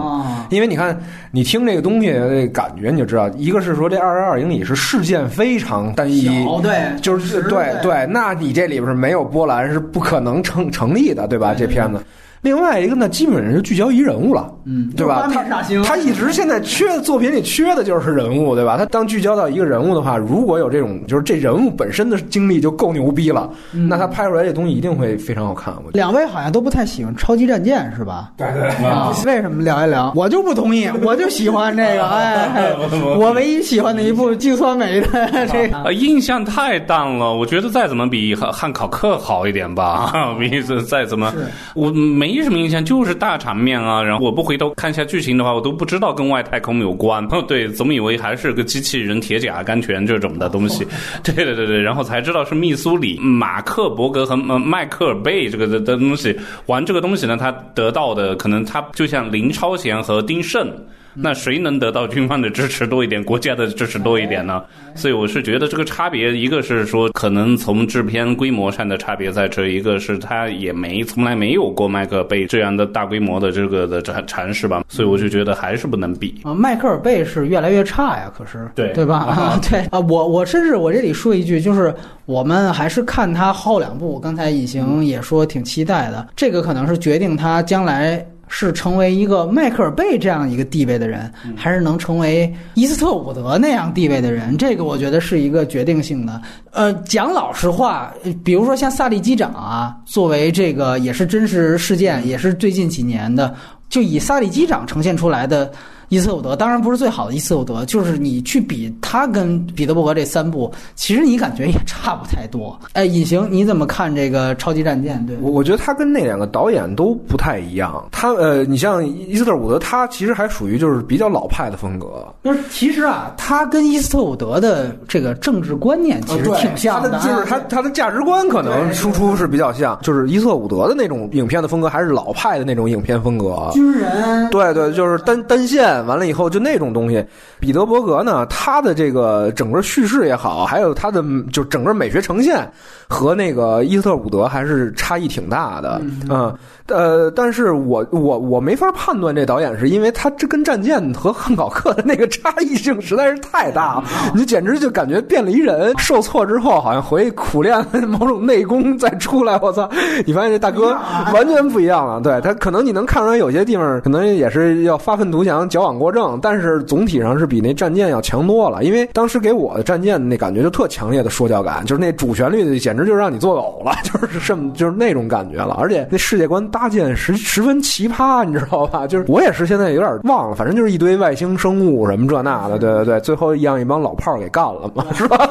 因为你看，你听这个东西的感觉，你就知道，一个是说这二十二英里是事件非常单一，对，就是对对，那你这里边是没有波澜是不可能成成立的，对吧？这片子。另外一个呢，基本上是聚焦于人物了，嗯，对吧？他他一直现在缺作品里缺的就是人物，对吧？他当聚焦到一个人物的话，如果有这种就是这人物本身的经历就够牛逼了，那他拍出来这东西一定会非常好看。我两位好像都不太喜欢超级战舰，是吧？对对啊，为什么聊一聊？我就不同意，我就喜欢这个，哎，我唯一喜欢的一部金酸梅的 这个，印象太淡了。我觉得再怎么比汉汉考克好一点吧，比再怎么我没。没什么印象，就是大场面啊。然后我不回头看一下剧情的话，我都不知道跟外太空有关。哦，对，总以为还是个机器人、铁甲、甘泉这种的东西。对对对对，然后才知道是密苏里马克伯格和迈克尔贝这个的的东西玩这个东西呢，他得到的可能他就像林超贤和丁晟。那谁能得到军方的支持多一点，国家的支持多一点呢？所以我是觉得这个差别，一个是说可能从制片规模上的差别在这，一个是他也没从来没有过迈克尔贝这样的大规模的这个的尝尝试吧，所以我就觉得还是不能比啊。迈克尔贝是越来越差呀，可是对对吧？啊，对啊，我我甚至我这里说一句，就是我们还是看他后两部，刚才隐形也说挺期待的，这个可能是决定他将来。是成为一个迈克尔贝这样一个地位的人，还是能成为伊斯特伍德那样地位的人？这个我觉得是一个决定性的。呃，讲老实话，比如说像萨利机长啊，作为这个也是真实事件，也是最近几年的，就以萨利机长呈现出来的。伊斯特伍德当然不是最好的伊斯特伍德，就是你去比他跟彼得伯格这三部，其实你感觉也差不太多。哎，隐形你怎么看这个超级战舰？对我，我觉得他跟那两个导演都不太一样。他呃，你像伊斯特伍德，他其实还属于就是比较老派的风格。就是其实啊，他跟伊斯特伍德的这个政治观念其实挺像的，就是他他的价值观可能输出是比较像。就是伊斯特伍德的那种影片的风格，还是老派的那种影片风格。军人，对对，就是单单线。完了以后，就那种东西。彼得伯格呢，他的这个整个叙事也好，还有他的就整个美学呈现，和那个伊斯特伍德还是差异挺大的。嗯，呃，但是我我我没法判断这导演是因为他这跟战舰和汉考克的那个差异性实在是太大了，你简直就感觉变了一人。受挫之后，好像回去苦练某种内功再出来。我操，你发现这大哥完全不一样了。对他，可能你能看出来有些地方可能也是要发愤图强、矫枉过正，但是总体上是比那战舰要强多了。因为当时给我的战舰那感觉就特强烈的说教感，就是那主旋律简直就让你作呕了，就是什么就是那种感觉了。而且那世界观搭建十十分奇葩，你知道吧？就是我也是现在有点忘了，反正就是一堆外星生物什么这那的，对对对，最后让一帮老炮儿给干了嘛，是吧？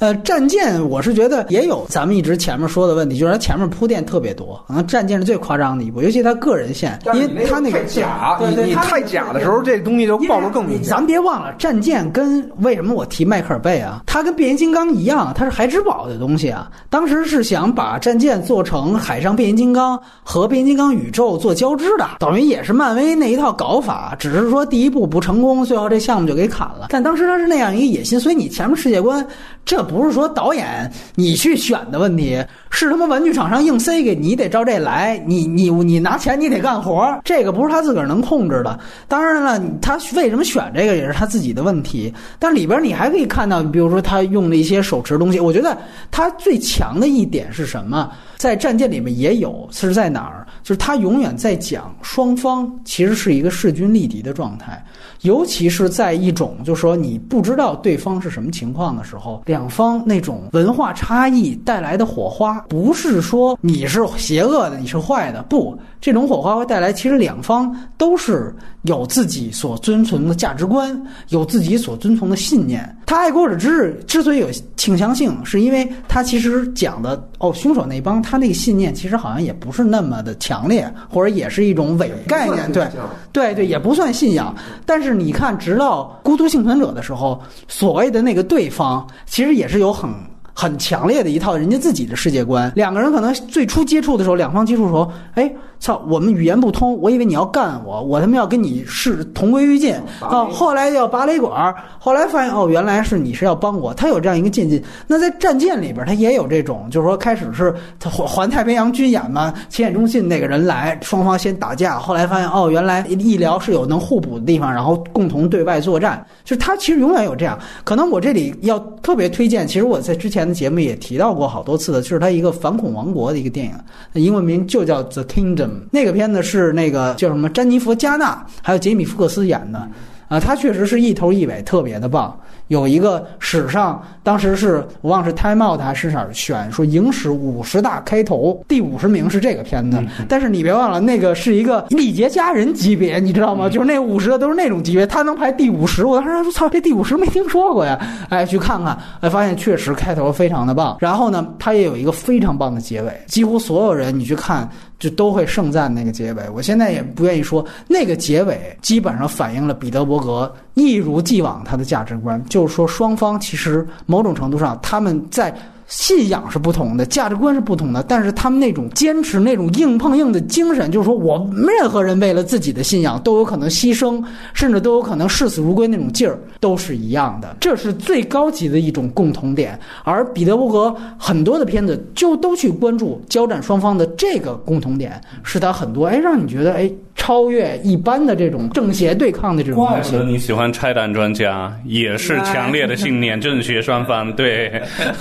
呃，战舰我是觉得也有咱们一直前面说的问题，就是它前面铺垫特别多，可能战舰是最夸张的一部，尤其他个人线，因为他那个假，你你太假的时候，这东西就暴露更明显。咱别忘了，战舰跟为什么我提迈克尔贝啊？它跟变形金刚一样，它是孩之宝的东西啊。当时是想把战舰做成海上变形金刚和变形金刚宇宙做交织的，等于也是漫威那一套搞法，只是说第一步不成功，最后这项目就给砍了。但当时他是那样一个野心，所以你前面世界观，这不是说导演你去选的问题，是他妈玩具厂商硬塞给你，得照这来。你你你拿钱，你得干活，这个不是他自个儿能控制的。当然了，他为什么选这个也是他自己的问题。但里边你还可以看到，比如说他用的一些手持东西，我觉得他最强的一点是什么？在战舰里面也有，是在哪儿？就是他永远在讲双方其实是一个势均力敌的状态。尤其是在一种，就是说你不知道对方是什么情况的时候，两方那种文化差异带来的火花，不是说你是邪恶的，你是坏的，不，这种火花会带来，其实两方都是有自己所遵从的价值观，有自己所遵从的信念。他爱国者之日之所以有倾向性，是因为他其实讲的哦，凶手那帮他那个信念其实好像也不是那么的强烈，或者也是一种伪概念，对，对对，也不算信仰，但是。你看，直到孤独幸存者的时候，所谓的那个对方，其实也是有很很强烈的一套人家自己的世界观。两个人可能最初接触的时候，两方接触的时候，哎，操，我们语言不通，我以为你要干我，我他妈要跟你是同归于尽啊！后来要拔雷管，后来发现哦，原来是你是要帮我，他有这样一个渐进。那在战舰里边，他也有这种，就是说开始是他环太平洋军演嘛，前沿中心那个人来，双方先打架，后来发现哦，原来医疗是有能互补的地方，然后共同对外作战。就是他其实永远有这样。可能我这里要特别推荐，其实我在之前的节目也提到过好多次的，就是他一个反恐王国的一个电影，英文名就叫 The Kingdom。那个片子是那个叫什么詹妮弗·加纳还有杰米·福克斯演的，啊，他确实是一头一尾特别的棒。有一个史上当时是我忘是 Time Out 还是哪儿选说影史五十大开头第五十名是这个片子，但是你别忘了那个是一个历劫佳人级别，你知道吗？就是那五十个都是那种级别，他能排第五十，我当时说操，这第五十没听说过呀！哎，去看看，哎，发现确实开头非常的棒。然后呢，他也有一个非常棒的结尾，几乎所有人你去看。就都会盛赞那个结尾，我现在也不愿意说那个结尾，基本上反映了彼得伯格一如既往他的价值观，就是说双方其实某种程度上他们在。信仰是不同的，价值观是不同的，但是他们那种坚持、那种硬碰硬的精神，就是说我们任何人为了自己的信仰都有可能牺牲，甚至都有可能视死如归那种劲儿，都是一样的。这是最高级的一种共同点。而彼得伯格很多的片子就都去关注交战双方的这个共同点，是他很多哎让你觉得哎。超越一般的这种正邪对抗的这种怪不得你喜欢拆弹专家，也是强烈的信念，正邪双方。对，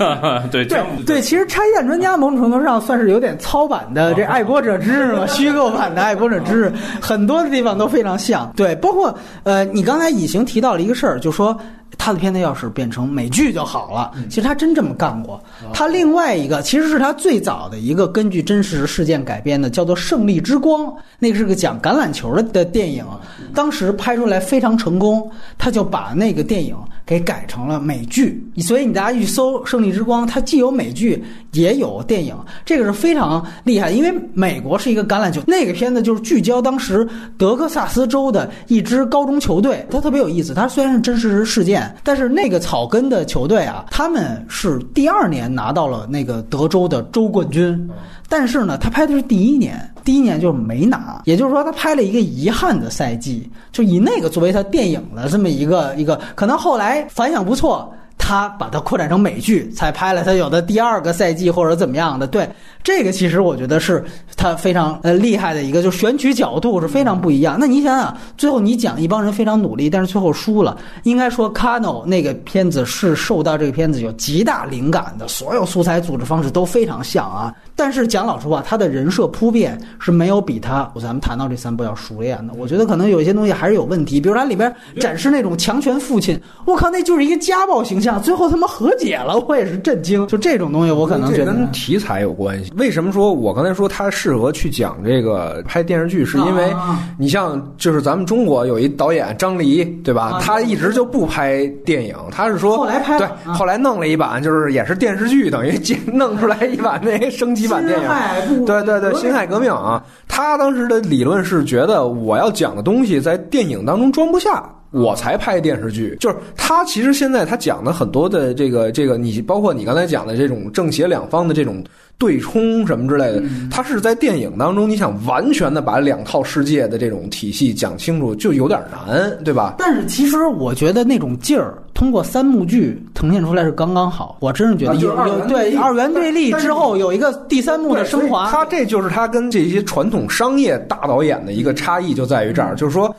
对对对，其实拆弹专家某种程度上算是有点操版的这爱国者之日嘛，虚构版的爱国者之日，很多的地方都非常像。对，包括呃，你刚才已经提到了一个事儿，就说。他的片子要是变成美剧就好了。其实他真这么干过。他另外一个其实是他最早的一个根据真实事件改编的，叫做《胜利之光》，那个是个讲橄榄球的的电影。当时拍出来非常成功，他就把那个电影给改成了美剧。所以你大家去搜《胜利之光》，它既有美剧也有电影，这个是非常厉害。因为美国是一个橄榄球，那个片子就是聚焦当时德克萨斯州的一支高中球队，它特别有意思。它虽然是真实事件。但是那个草根的球队啊，他们是第二年拿到了那个德州的州冠军，但是呢，他拍的是第一年，第一年就没拿，也就是说他拍了一个遗憾的赛季，就以那个作为他电影的这么一个一个，可能后来反响不错。他把它扩展成美剧，才拍了他有的第二个赛季或者怎么样的。对这个，其实我觉得是他非常呃厉害的一个，就选取角度是非常不一样。那你想想，最后你讲一帮人非常努力，但是最后输了，应该说《Cano》那个片子是受到这个片子有极大灵感的，所有素材组织方式都非常像啊。但是讲老实话，他的人设铺垫是没有比他咱们谈到这三部要熟练的。我觉得可能有一些东西还是有问题，比如他里边展示那种强权父亲，我靠，那就是一个家暴形象。最后他妈和解了，我也是震惊。就这种东西，我可能觉得跟题材有关系。为什么说我刚才说他适合去讲这个拍电视剧？是因为你像就是咱们中国有一导演张黎，对吧？他一直就不拍电影，他是说后来拍对，后来弄了一版，就是也是电视剧，等于 弄出来一版那升级。版电影，对对对，辛亥革命啊！他当时的理论是觉得我要讲的东西在电影当中装不下，我才拍电视剧。就是他其实现在他讲的很多的这个这个，你包括你刚才讲的这种正邪两方的这种。对冲什么之类的，他是在电影当中，你想完全的把两套世界的这种体系讲清楚，就有点难，对吧？但是其实我觉得那种劲儿，通过三幕剧呈现出来是刚刚好。我真是觉得有有对二元对立之后有一个第三幕的升华。他这就是他跟这些传统商业大导演的一个差异，就在于这儿，就是说。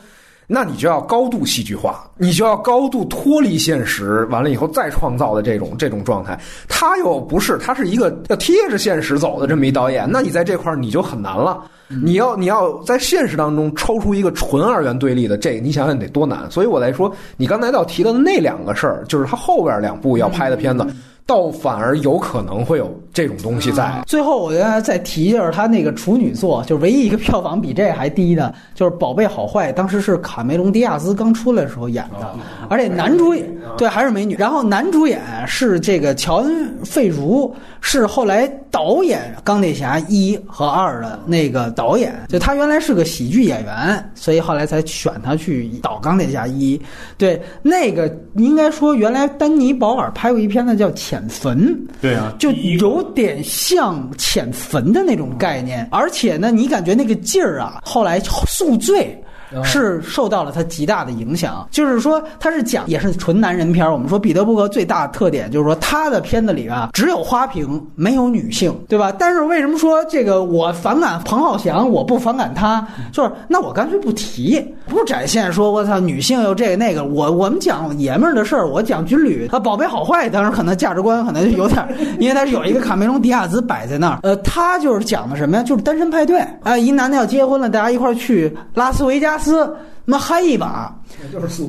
那你就要高度戏剧化，你就要高度脱离现实，完了以后再创造的这种这种状态。他又不是，他是一个要贴着现实走的这么一导演。那你在这块儿你就很难了。你要你要在现实当中抽出一个纯二元对立的，这你想想得多难。所以我来说，你刚才要提到的那两个事儿，就是他后边两部要拍的片子。倒反而有可能会有这种东西在。最后，我再再提一下他那个处女作，就是唯一一个票房比这还低的，就是《宝贝好坏》，当时是卡梅隆·迪亚兹刚出来的时候演的，而且男主演对还是美女，然后男主演是这个乔恩·费如，是后来导演《钢铁侠一》和二的那个导演，就他原来是个喜剧演员，所以后来才选他去导《钢铁侠一》。对，那个应该说原来丹尼·保尔拍过一片子叫《潜》。潜坟，对啊，就有点像浅坟的那种概念，而且呢，你感觉那个劲儿啊，后来宿醉。是受到了他极大的影响，就是说他是讲也是纯男人片儿。我们说彼得伯格最大的特点就是说他的片子里啊只有花瓶没有女性，对吧？但是为什么说这个我反感彭浩翔，我不反感他？就是那我干脆不提，不展现说我操女性又这个那个。我我们讲爷们儿的事儿，我讲军旅啊，宝贝好坏，当然可能价值观可能就有点，因为他是有一个卡梅隆迪亚兹摆在那儿。呃，他就是讲的什么呀？就是单身派对啊，一男的要结婚了，大家一块儿去拉斯维加。斯，那嗨一把，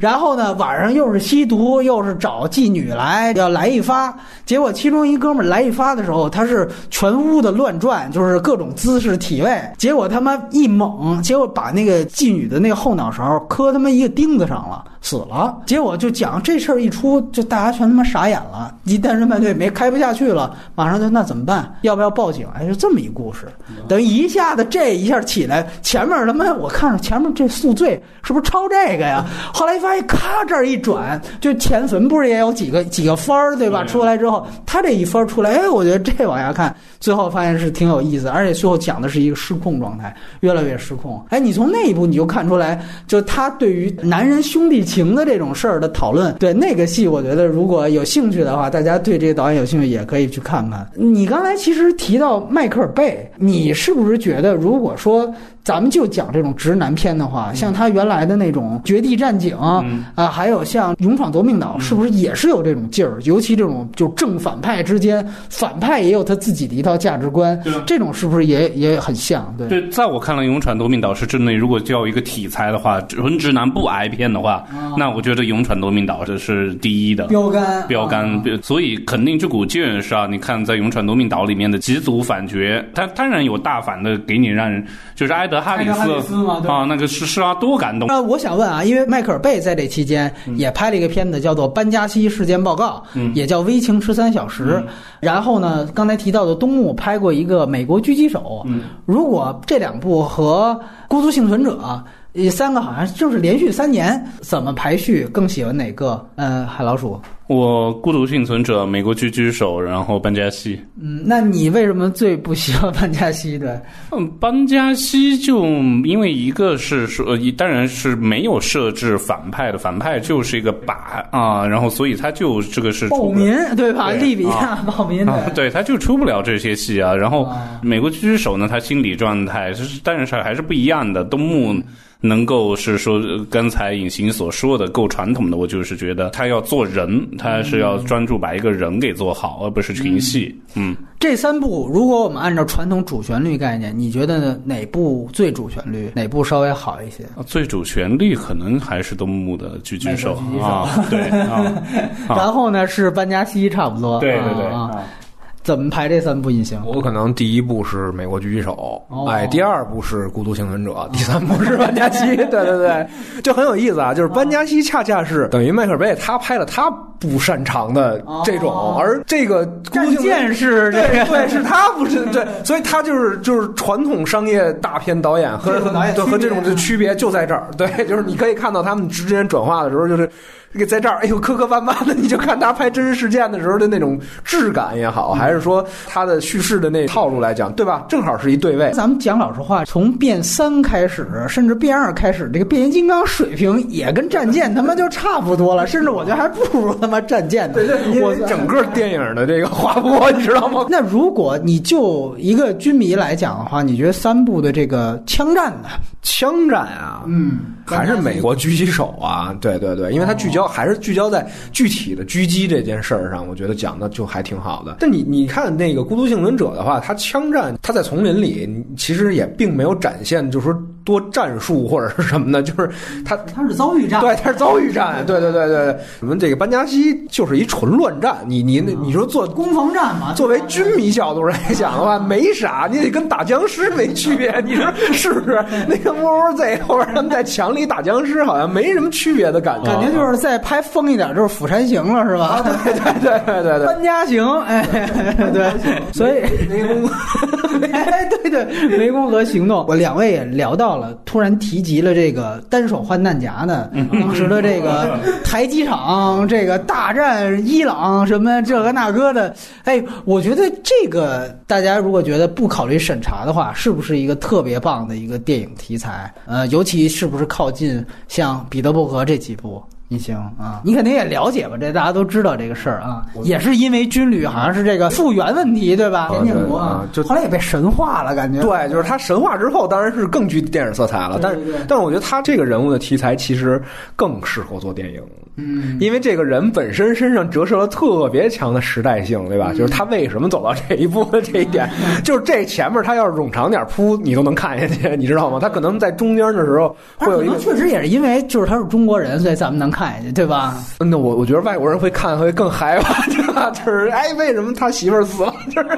然后呢，晚上又是吸毒，又是找妓女来要来一发。结果其中一哥们来一发的时候，他是全屋的乱转，就是各种姿势体位。结果他妈一猛，结果把那个妓女的那个后脑勺磕他妈一个钉子上了。死了，结果就讲这事儿一出，就大家全他妈傻眼了。一单身派对没开不下去了，马上就那怎么办？要不要报警？哎，就这么一故事，等于一下子这一下起来，前面他妈我看着前面这宿醉是不是抄这个呀？后来发现咔这儿一转，就前坟不是也有几个几个分儿对吧？出来之后，他这一番出来，哎，我觉得这往下看，最后发现是挺有意思，而且最后讲的是一个失控状态，越来越失控。哎，你从那一步你就看出来，就他对于男人兄弟。情的这种事儿的讨论，对那个戏，我觉得如果有兴趣的话，大家对这个导演有兴趣，也可以去看看。你刚才其实提到迈克尔贝，你是不是觉得，如果说？咱们就讲这种直男片的话，像他原来的那种《绝地战警》啊，还有像《勇闯夺命岛》，是不是也是有这种劲儿？尤其这种就正反派之间，反派也有他自己的一套价值观，这种是不是也也很像？对，对，在我看来，《勇闯夺命岛》是真的。如果叫一个题材的话，纯直男不挨骗的话，那我觉得《勇闯夺命岛》这是第一的标杆，标杆。所以肯定这股劲儿是啊！你看，在《勇闯夺命岛》里面的几组反角，他当然有大反的，给你让人就是埃德。哈里斯啊，那个是是啊，多感动！那我想问啊，因为迈克尔贝在这期间也拍了一个片子，叫做《班加西事件报告》，也叫《危情十三小时》。然后呢，刚才提到的东木拍过一个《美国狙击手》。如果这两部和《孤独幸存者》这三个好像就是连续三年，怎么排序？更喜欢哪个？嗯，海老鼠。我孤独幸存者、美国狙击手，然后班加西。嗯，那你为什么最不喜欢班加西的？嗯，班加西就因为一个是说，当然是没有设置反派的，反派就是一个靶啊，然后所以他就这个是暴民对吧？利比亚暴民 对，他就出不了这些戏啊。然后美国狙击手呢，他心理状态是，但是还是不一样的。东木。能够是说刚才隐形所说的够传统的，我就是觉得他要做人，他是要专注把一个人给做好，而不是群戏。嗯，这三部如果我们按照传统主旋律概念，你觉得哪部最主旋律？哪部稍微好一些？最主旋律可能还是东木的狙击手啊，对啊。然后呢是班加西，差不多。对对对啊。怎么排这三部隐形？我可能第一部是美国狙击手，哎，第二部是孤独幸存者，第三部是班加西。对对对，就很有意思啊！就是班加西恰恰是等于迈克尔贝他拍了他不擅长的这种，而这个关键是对对是他不是对，所以他就是就是传统商业大片导演和和和这种的区别就在这儿。对，就是你可以看到他们之间转化的时候，就是。这个在这儿，哎呦，磕磕绊绊的，你就看他拍真实事件的时候的那种质感也好，还是说他的叙事的那套路来讲，对吧？正好是一对位。咱们讲老实话，从变三开始，甚至变二开始，这个变形金刚水平也跟战舰他妈就差不多了，甚至我觉得还不如他妈战舰呢。我整个电影的这个滑坡，你知道吗？那如果你就一个军迷来讲的话，你觉得三部的这个枪战呢？枪战啊，嗯，还是美国狙击手啊？对对对，因为它聚焦。还是聚焦在具体的狙击这件事儿上，我觉得讲的就还挺好的。但你你看那个《孤独幸存者》的话，他枪战他在丛林里，其实也并没有展现，就是说多战术或者是什么的，就是他他是遭遇战，对，他是遭遇战，对对对对。我们这个班加西就是一纯乱战，你你你说做攻防战嘛？作为军迷角度来讲的话，没啥，你得跟打僵尸没区别，你说是不是？那个窝窝贼后边他们在墙里打僵尸，好像没什么区别的感觉，感觉就是再。拍疯一点就是《釜山行》了，是吧？对对对对对对，搬家行，哎，对，所以湄公，哎，对对，湄公河行动。我两位也聊到到了，突然提及了这个单手换弹夹呢当时的这个 台机场，这个大战伊朗什么这个那个的，哎，我觉得这个大家如果觉得不考虑审查的话，是不是一个特别棒的一个电影题材？呃，尤其是不是靠近像彼得伯格这几部？你行啊，你肯定也了解吧？这大家都知道这个事儿啊，也是因为军旅好像是这个复原问题，对吧？田建国啊，就后来也被神化了，感觉对，就是他神化之后，当然是更具电影色彩了。但是，但是我觉得他这个人物的题材其实更适合做电影，嗯，因为这个人本身身上折射了特别强的时代性，对吧？就是他为什么走到这一步的这一点，就是这前面他要是冗长点铺，你都能看下去，你知道吗？他可能在中间的时候会有一个，确实也是因为就是他是中国人，所以咱们能看下去，对吧？那我我觉得外国人会看会更嗨吧，对吧？就是哎，为什么他媳妇儿死了？就是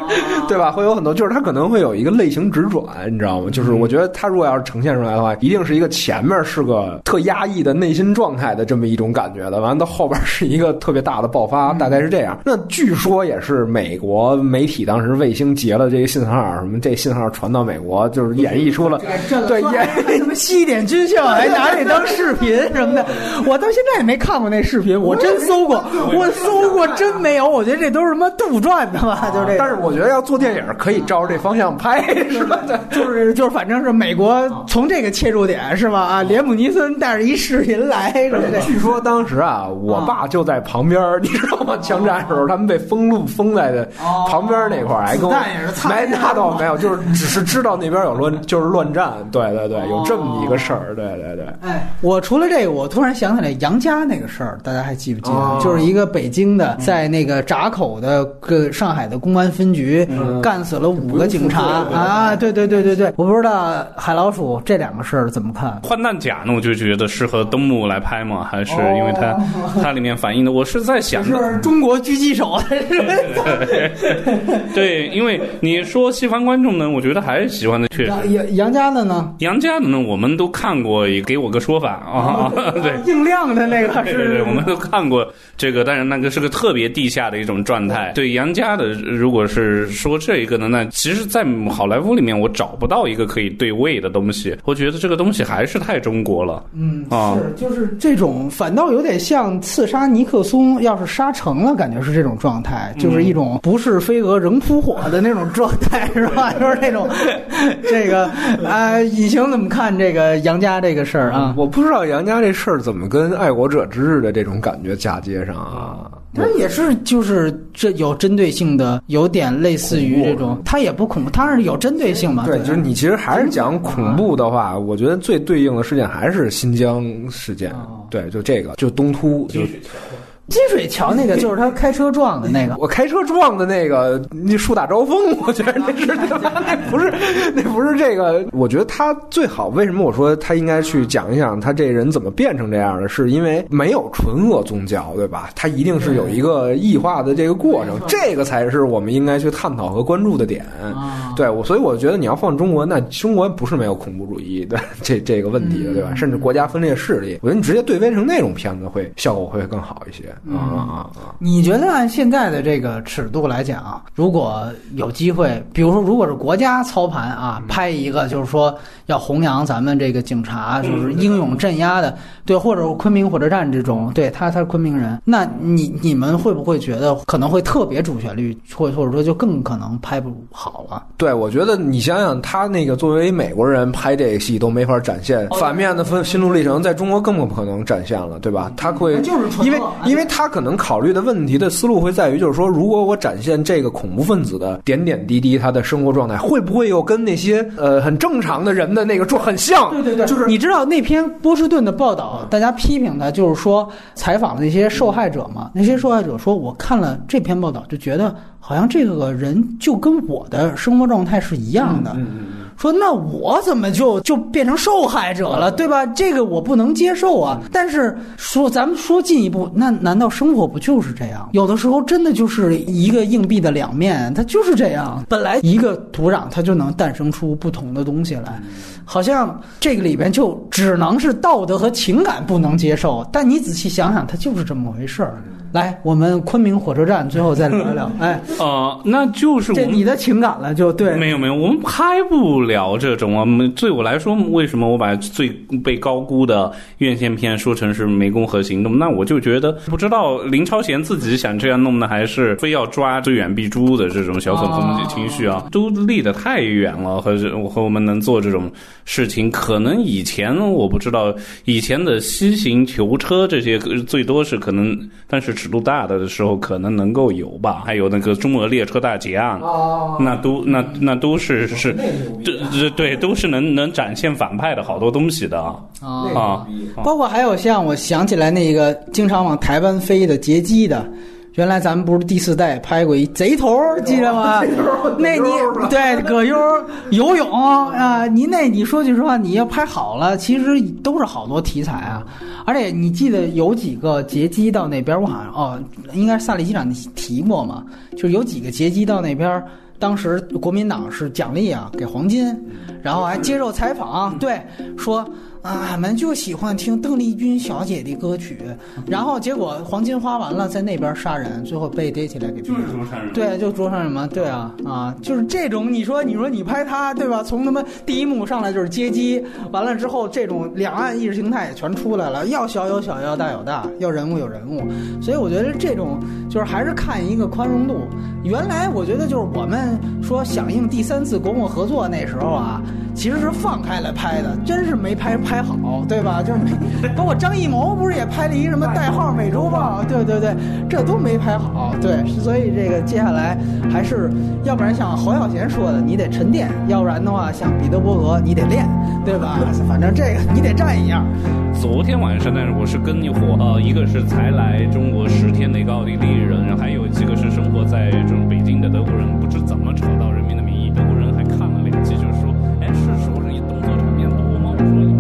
对吧？会有很多，就是他可能会有一个类型直转，你知道吗？就是我觉得他如果要是呈现出来的话，一定是一个前面是个特压抑的内心状态的这么一种感觉的，完了到后边是一个特别大的爆发，大概是这样。那据说也是美国媒体当时卫星截了这个信号，什么这信号传到美国，就是演绎出了对演什么西点军校，还拿这当视频什么的。我到现在也没看过那视频，我真搜过，我搜过真没有。我觉得这都是什么杜撰的吧？就这。但是我觉得要做电影可以照着这方向拍，是吧？就是 就是，反正是美国从这个切入点是吧？啊，连姆尼森带着一视频来，据说当时啊，我爸就在旁边，你知道吗？枪战时候他们被封路封在的旁边那块儿，还跟我 没那倒没有，就是只是知道那边有乱，就是乱战。对对对，有这么一个事儿。对对对。哎，我除了这个，我突然想起来杨家那个事儿，大家还记不记得？就是一个北京的，在那个闸口的个上海的公安分局干死了五个警察啊！对对对对对，我不知道海老鼠这两个事儿怎么看？换弹甲呢，我就觉得适合登陆来拍吗，还是因为它它里面反映的，我是在想，是中国狙击手。对，因为你说西方观众呢，我觉得还是喜欢的，确实。杨杨家的呢？杨家的呢，我们都看过，也给我个说法啊。对，硬亮的那个是。对对，我们都看过这个，但是那个是个特别地下的一种状态。对杨家的，如果是说这一个呢，那其实，在好莱坞里面，我找不到一个可以对位的东西。我觉得这个东西还是太中国了。嗯，是，就是这种，反倒有点像刺杀尼克松，要是杀成了，感觉是这种状态，就是一种不是飞蛾仍扑火的那种状态，是吧？就是那种这个啊，以晴怎么看这个杨家这个事儿啊？我不知道杨家这事儿怎么跟爱国者之日的这种感觉嫁接上啊。它也是，就是这有针对性的，有点类似于这种，它也不恐怖，它是有针对性嘛？对，就是你其实还是讲恐怖的话，我觉得最对应的事件还是新疆事件。对，就这个，就东突，就。金水桥那个就是他开车撞的那个，我开车撞的那个，那树大招风，我觉得那是那不是那不是这个。我觉得他最好，为什么我说他应该去讲一讲他这人怎么变成这样的？是因为没有纯恶宗教，对吧？他一定是有一个异化的这个过程，这个才是我们应该去探讨和关注的点。对，我所以我觉得你要放中国，那中国不是没有恐怖主义的这这个问题的，对吧？甚至国家分裂势力，我觉得你直接对位成那种片子会效果会更好一些。啊啊啊！你觉得按现在的这个尺度来讲，如果有机会，比如说，如果是国家操盘啊，拍一个就是说要弘扬咱们这个警察就是英勇镇压的，对，或者昆明火车站这种，对他他是昆明人，那你你们会不会觉得可能会特别主旋律，或或者说就更可能拍不好了？对，我觉得你想想，他那个作为美国人拍这个戏都没法展现反面的分心路历程，在中国更不可能展现了，对吧？他会就是因为因为。他可能考虑的问题的思路会在于，就是说，如果我展现这个恐怖分子的点点滴滴，他的生活状态，会不会又跟那些呃很正常的人的那个状很像？对对对，就是你知道那篇波士顿的报道，大家批评他，就是说采访那些受害者嘛，那些受害者说，我看了这篇报道，就觉得好像这个人就跟我的生活状态是一样的。说那我怎么就就变成受害者了，对吧？这个我不能接受啊。但是说咱们说进一步，那难道生活不就是这样？有的时候真的就是一个硬币的两面，它就是这样。本来一个土壤它就能诞生出不同的东西来。好像这个里边就只能是道德和情感不能接受，但你仔细想想，它就是这么回事儿。来，我们昆明火车站最后再聊一聊。哎，呃，那就是这你的情感了，就对。没有没有，我们拍不了这种啊。对我来说，为什么我把最被高估的院线片说成是湄公河行动？那我就觉得不知道林超贤自己想这样弄呢，还是非要抓追远必诛的这种小粉红情绪啊，都离得太远了。和和我们能做这种事情，可能以前我不知道，以前的西行囚车这些最多是可能，但是。尺度大的的时候可能能够有吧，还有那个中俄列车大劫案，那都那那都是是，这这对，都是能能展现反派的好多东西的啊，包括还有像我想起来那个经常往台湾飞的劫机的。原来咱们不是第四代拍过一贼头，记得吗？那你对葛优游泳啊，您那你说句实话，你要拍好了，其实都是好多题材啊。而且你记得有几个劫机到那边，我好像哦，应该是萨利机长提过嘛，就是有几个劫机到那边，当时国民党是奖励啊，给黄金，然后还接受采访，对说。啊，俺们就喜欢听邓丽君小姐的歌曲，然后结果黄金花完了，在那边杀人，最后被逮起来给就是捉杀人，对，就捉杀人嘛，对啊，啊，就是这种，你说，你说你拍他，对吧？从他妈第一幕上来就是接机，完了之后，这种两岸意识形态也全出来了，要小有小，要大有大，要人物有人物，所以我觉得这种就是还是看一个宽容度。原来我觉得就是我们说响应第三次国共合作那时候啊。其实是放开了拍的，真是没拍拍好，对吧？就是没，包括张艺谋不是也拍了一什么代号《美洲豹》？对对对，这都没拍好。对，所以这个接下来还是，要不然像侯孝贤说的，你得沉淀；要不然的话，像彼得伯格，你得练，对吧？反正这个你得站一样。昨天晚上，但是我是跟一伙，呃，一个是才来中国十天的一个奥地利人，还有几个是生活在这种北京的德国人，不知怎么扯到《人民的名义》，德国人还看了两集，就是说，哎，是说你动作场面多吗？我说。